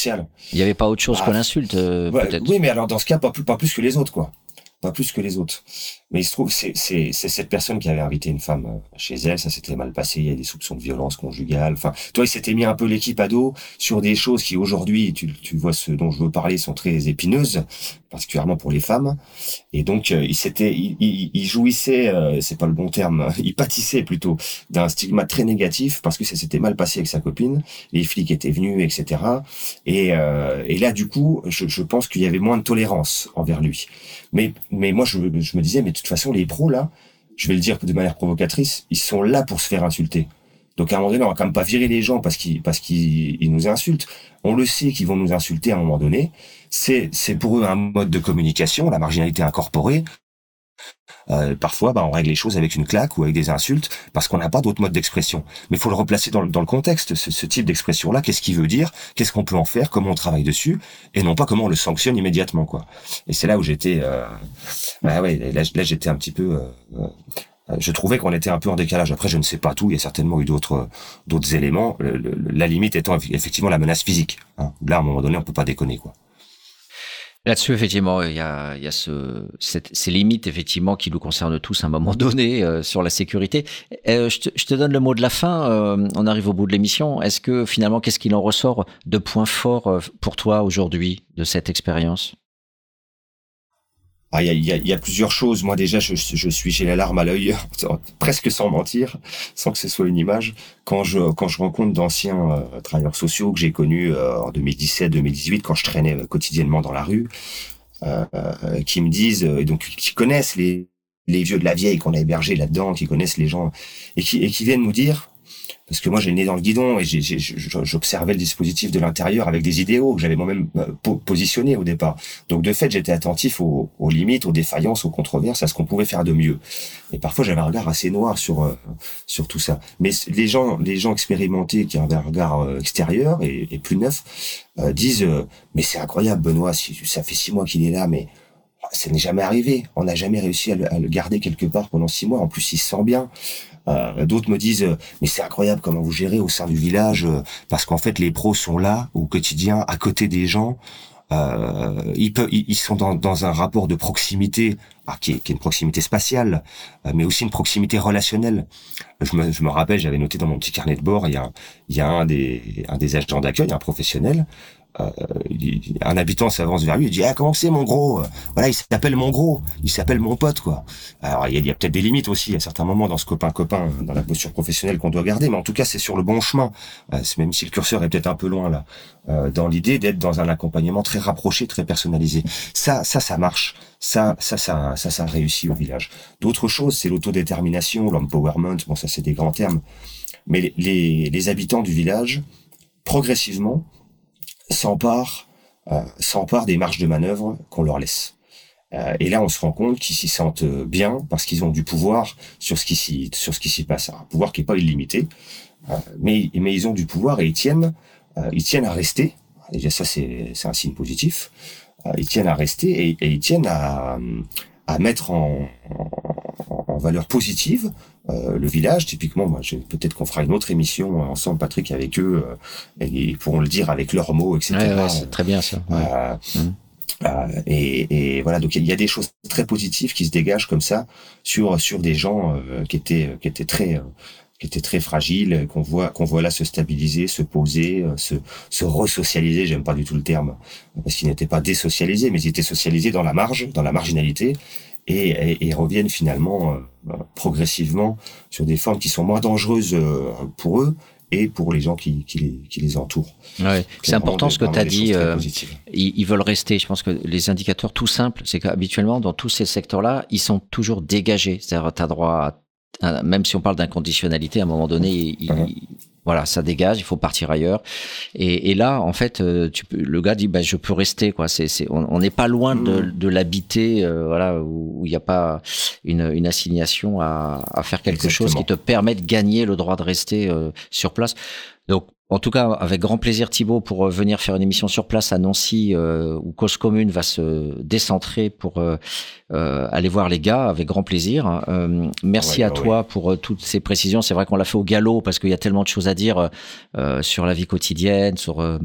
il y avait pas autre chose que bah, l'insulte euh, peut-être. oui mais alors dans ce cas pas plus pas plus que les autres quoi pas plus que les autres. Mais il se trouve, c'est, cette personne qui avait invité une femme euh, chez elle, ça s'était mal passé, il y a des soupçons de violence conjugale. Enfin, toi, il s'était mis un peu l'équipe à dos sur des choses qui aujourd'hui, tu, tu vois ce dont je veux parler, sont très épineuses, particulièrement pour les femmes. Et donc, euh, il s'était, il, il, jouissait, euh, c'est pas le bon terme, (laughs) il pâtissait plutôt d'un stigma très négatif parce que ça s'était mal passé avec sa copine, les flics étaient venus, etc. Et, et là, du coup, je, je pense qu'il y avait moins de tolérance envers lui. Mais, mais moi, je, je me disais, mais de toute façon, les pros, là, je vais le dire de manière provocatrice, ils sont là pour se faire insulter. Donc à un moment donné, on va quand même pas virer les gens parce qu'ils parce qu'ils nous insultent. On le sait qu'ils vont nous insulter à un moment donné. C'est pour eux un mode de communication, la marginalité incorporée. Euh, parfois, bah, on règle les choses avec une claque ou avec des insultes parce qu'on n'a pas d'autre mode d'expression. Mais il faut le replacer dans, dans le contexte. Ce, ce type d'expression-là, qu'est-ce qu'il veut dire? Qu'est-ce qu'on peut en faire? Comment on travaille dessus? Et non pas comment on le sanctionne immédiatement, quoi. Et c'est là où j'étais. Euh... Bah ouais, là, j'étais un petit peu. Euh... Je trouvais qu'on était un peu en décalage. Après, je ne sais pas tout. Il y a certainement eu d'autres d'autres éléments. la limite étant effectivement la menace physique. Hein. Là, à un moment donné, on peut pas déconner, quoi. Là-dessus, effectivement, il y a, il y a ce, ces limites, effectivement, qui nous concernent tous à un moment (laughs) donné euh, sur la sécurité. Euh, je, te, je, te, donne le mot de la fin. Euh, on arrive au bout de l'émission. Est-ce que finalement, qu'est-ce qu'il en ressort de points forts euh, pour toi aujourd'hui de cette expérience? Il y, a, y, a, plusieurs choses. Moi déjà, je, suis j'ai la larme à l'œil, (laughs) presque sans mentir, sans que ce soit une image. Quand je quand je rencontre d'anciens euh, travailleurs sociaux que j'ai connus euh, en 2017-2018, quand je traînais euh, quotidiennement dans la rue, euh, qui me disent et donc qui connaissent les les vieux de la vieille qu'on a hébergés là-dedans, qui connaissent les gens et qui et qui viennent nous dire parce que moi j'ai né dans le guidon et j'observais le dispositif de l'intérieur avec des idéaux que j'avais moi-même euh, positionnés au départ. Donc de fait j'étais attentif aux, limites, aux défaillances, aux controverses, à ce qu'on pouvait faire de mieux. Et parfois j'avais un regard assez noir sur euh, sur tout ça. Mais les gens les gens expérimentés qui avaient un regard euh, extérieur et, plus neuf disent mais c'est incroyable Benoît, ça fait six mois qu'il est là, mais ça n'est jamais arrivé. On n'a jamais réussi le, à le, garder quelque part pendant six mois. En plus, il se sent bien. Euh, D'autres me disent euh, mais c'est incroyable comment vous gérez au sein du village euh, parce qu'en fait les pros sont là au quotidien à côté des gens euh, ils, peuvent, ils sont dans, dans un rapport de proximité ah, qui, est, qui, est, une proximité spatiale, mais aussi une proximité relationnelle. Je me, je me rappelle, j'avais noté dans mon petit carnet de bord, il y a, il y a un, des, un des agents d'accueil, un professionnel, euh, un habitant s'avance vers lui et dit ah comment c'est mon gros? Voilà il s'appelle mon gros il s'appelle mon pote quoi. Alors il y a, peut-être des limites aussi à certains moments dans ce copain copain dans la posture professionnelle qu'on doit garder mais en tout cas c'est sur le bon chemin. Euh, même si le curseur est peut-être un peu loin là. Euh, dans l'idée d'être dans un accompagnement très rapproché très personnalisé. Ça ça ça marche. Ça ça ça ça réussit au village. D'autres choses c'est l'autodétermination l'empowerment. Bon ça c'est des grands termes. Mais les habitants du village progressivement s'emparent euh, s'emparent des marges de manœuvre qu'on leur laisse. Euh, et là, on se rend compte qu'ils s'y sentent bien parce qu'ils ont du pouvoir sur ce qui s'y sur ce qui s'y passe. Un pouvoir qui est pas illimité, euh, mais mais ils ont du pouvoir et ils tiennent euh, ils tiennent à rester. Déjà ça c'est c'est un signe positif. Euh, ils tiennent à rester et, et ils tiennent à à mettre en, en valeur positive euh, le village. Typiquement, moi, peut-être qu'on fera une autre émission ensemble, Patrick, avec eux, euh, et ils pourront le dire avec leurs mots, etc. Ouais, ouais, c'est très bien ça. Ouais. Euh, euh, et, et voilà, donc il y a des choses très positives qui se dégagent comme ça sur sur des gens euh, qui étaient qui étaient très euh, qui étaient très fragiles, qu'on voit qu'on voit là se stabiliser, se poser, euh, se se resocialiser. J'aime pas du tout le terme parce qu'ils n'étaient pas désocialisés, mais ils étaient socialisés dans la marge, dans la marginalité, et, et, et reviennent finalement euh, progressivement sur des formes qui sont moins dangereuses euh, pour eux et pour les gens qui, qui, les, qui les entourent. Ouais. C'est important ce que tu as dit. Euh, ils, ils veulent rester. Je pense que les indicateurs tout simples, c'est qu'habituellement, dans tous ces secteurs-là, ils sont toujours dégagés. C'est-à-dire, tu as droit à, à- même si on parle d'inconditionnalité, à un moment donné, il- Mhm. il- voilà, ça dégage, il faut partir ailleurs. Et, et là, en fait, euh, tu peux, le gars dit, bah, je peux rester, quoi. C'est, c'est, on n'est pas loin de, Mhm. de l'habiter, euh, voilà, où il n'y a pas une, une assignation à, à faire quelque chose qui te permet de gagner le droit de rester euh, sur place. Donc, en tout cas, avec grand plaisir, Thibaut, pour euh, venir faire une émission sur place à Nancy, euh, où Cause Commune va se décentrer pour euh, euh, aller voir les gars, avec grand plaisir. Euh, merci Ouais, à bah toi pour toutes ces précisions. C'est vrai qu'on l'a fait au galop parce qu'il y a tellement de choses à dire euh, sur la vie quotidienne, sur euh,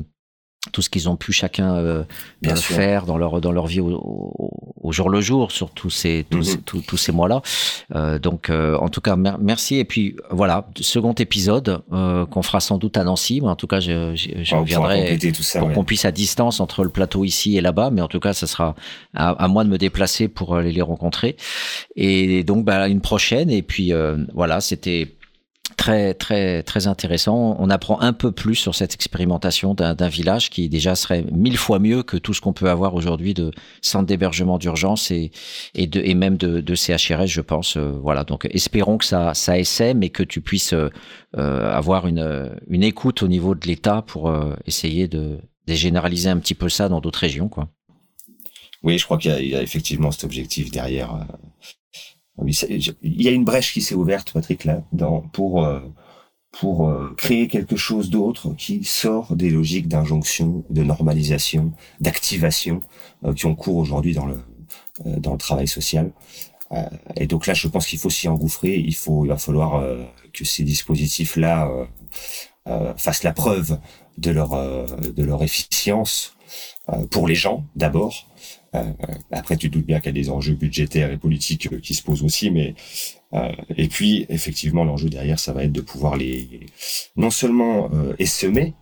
tout ce qu'ils ont pu chacun euh, Bien euh, sûr. faire dans leur dans leur vie au, au- au jour le jour sur tous ces tous, Mhm. ces- tous, tous ces mois là euh, donc euh, en tout cas mer- merci et puis voilà second épisode euh, qu'on fera sans doute à Nancy mais en tout cas je, je, je reviendrai tout ça. pour ouais. qu'on puisse à distance entre le plateau ici et là-bas mais en tout cas ça sera à, à moi de me déplacer pour aller les rencontrer et donc bah, une prochaine et puis euh, voilà c'était très très très intéressant. On apprend un peu plus sur cette expérimentation d'un village qui déjà serait mille fois mieux que tout ce qu'on peut avoir aujourd'hui de centres d'hébergement d'urgence et et de et même de, CHRS, je pense. Euh, voilà. Donc espérons que ça ça essaie, mais que tu puisses euh, euh, avoir une une écoute au niveau de l'État pour essayer de, de généraliser un petit peu ça dans d'autres régions. Oui, je crois qu'il y a effectivement cet objectif derrière. Il y a une brèche qui s'est ouverte, Patrick, là, pour euh, pour euh, créer quelque chose d'autre qui sort des logiques d'injonction, de normalisation, d'activation euh, qui ont cours aujourd'hui dans le dans le travail social. Et donc là, je pense qu'il faut s'y engouffrer. Il faut, il va falloir que ces dispositifs-là fassent la preuve de leur de leur efficience pour les gens d'abord. Euh, après, tu te doutes bien qu'il y a des enjeux budgétaires et politiques euh, qui se posent aussi, mais euh, et puis effectivement, l'enjeu derrière, ça va être de pouvoir les non seulement essaimer,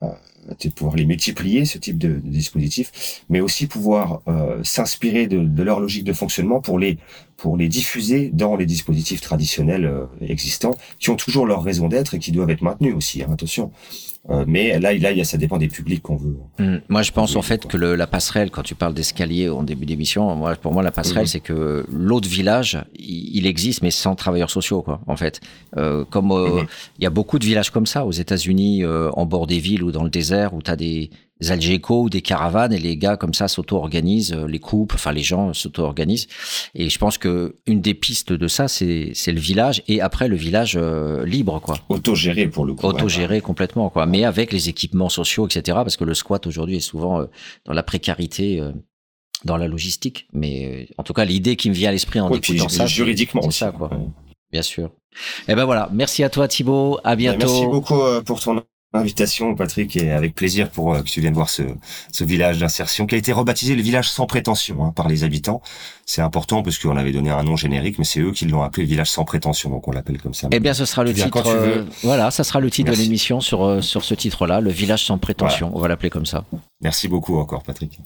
de pouvoir les multiplier ce type de, dispositif, mais aussi pouvoir s'inspirer de, de leur logique de fonctionnement pour les pour les diffuser dans les dispositifs traditionnels euh, existants, qui ont toujours leur raison d'être et qui doivent être maintenus aussi. hein, attention. Euh, mais là, là, il y a, ça dépend des publics qu'on veut. Mm. Moi, je pense Oui, en fait quoi. que le, la passerelle, quand tu parles d'escalier en début d'émission, moi, pour moi, la passerelle, Mhm. c'est que l'autre village, il, il existe, mais sans travailleurs sociaux, quoi. En fait, euh, comme euh, Mhm. il y a beaucoup de villages comme ça aux États-Unis, euh, en bord des villes ou dans le désert, où tu as des Algeco ou des caravanes et les gars comme ça s'auto-organisent, euh, les couples, enfin les gens s'auto-organisent. Et je pense que une des pistes de ça, c'est c'est le village et après le village euh, libre, quoi Autogéré pour le coup. ouais. autogéré complètement quoi mais avec les équipements sociaux etc parce que le squat aujourd'hui est souvent euh, dans la précarité euh, dans la logistique mais en tout cas l'idée qui me vient à l'esprit en Ouais, puis ça juridiquement c'est ça quoi Ouais. bien sûr et ben voilà merci à toi Thibaut à bientôt Merci beaucoup pour ton Invitation, Patrick, et avec plaisir pour euh, que tu viennes voir ce, ce village d'insertion qui a été rebaptisé le village sans prétention hein, par les habitants. C'est important parce qu'on avait donné un nom générique, mais c'est eux qui l'ont appelé le village sans prétention, donc on l'appelle comme ça. Eh bien, ce sera le titre. euh, voilà, ça sera le titre Merci. de l'émission sur euh, sur ce titre-là, le village sans prétention. On va l'appeler comme ça. Merci beaucoup encore, Patrick.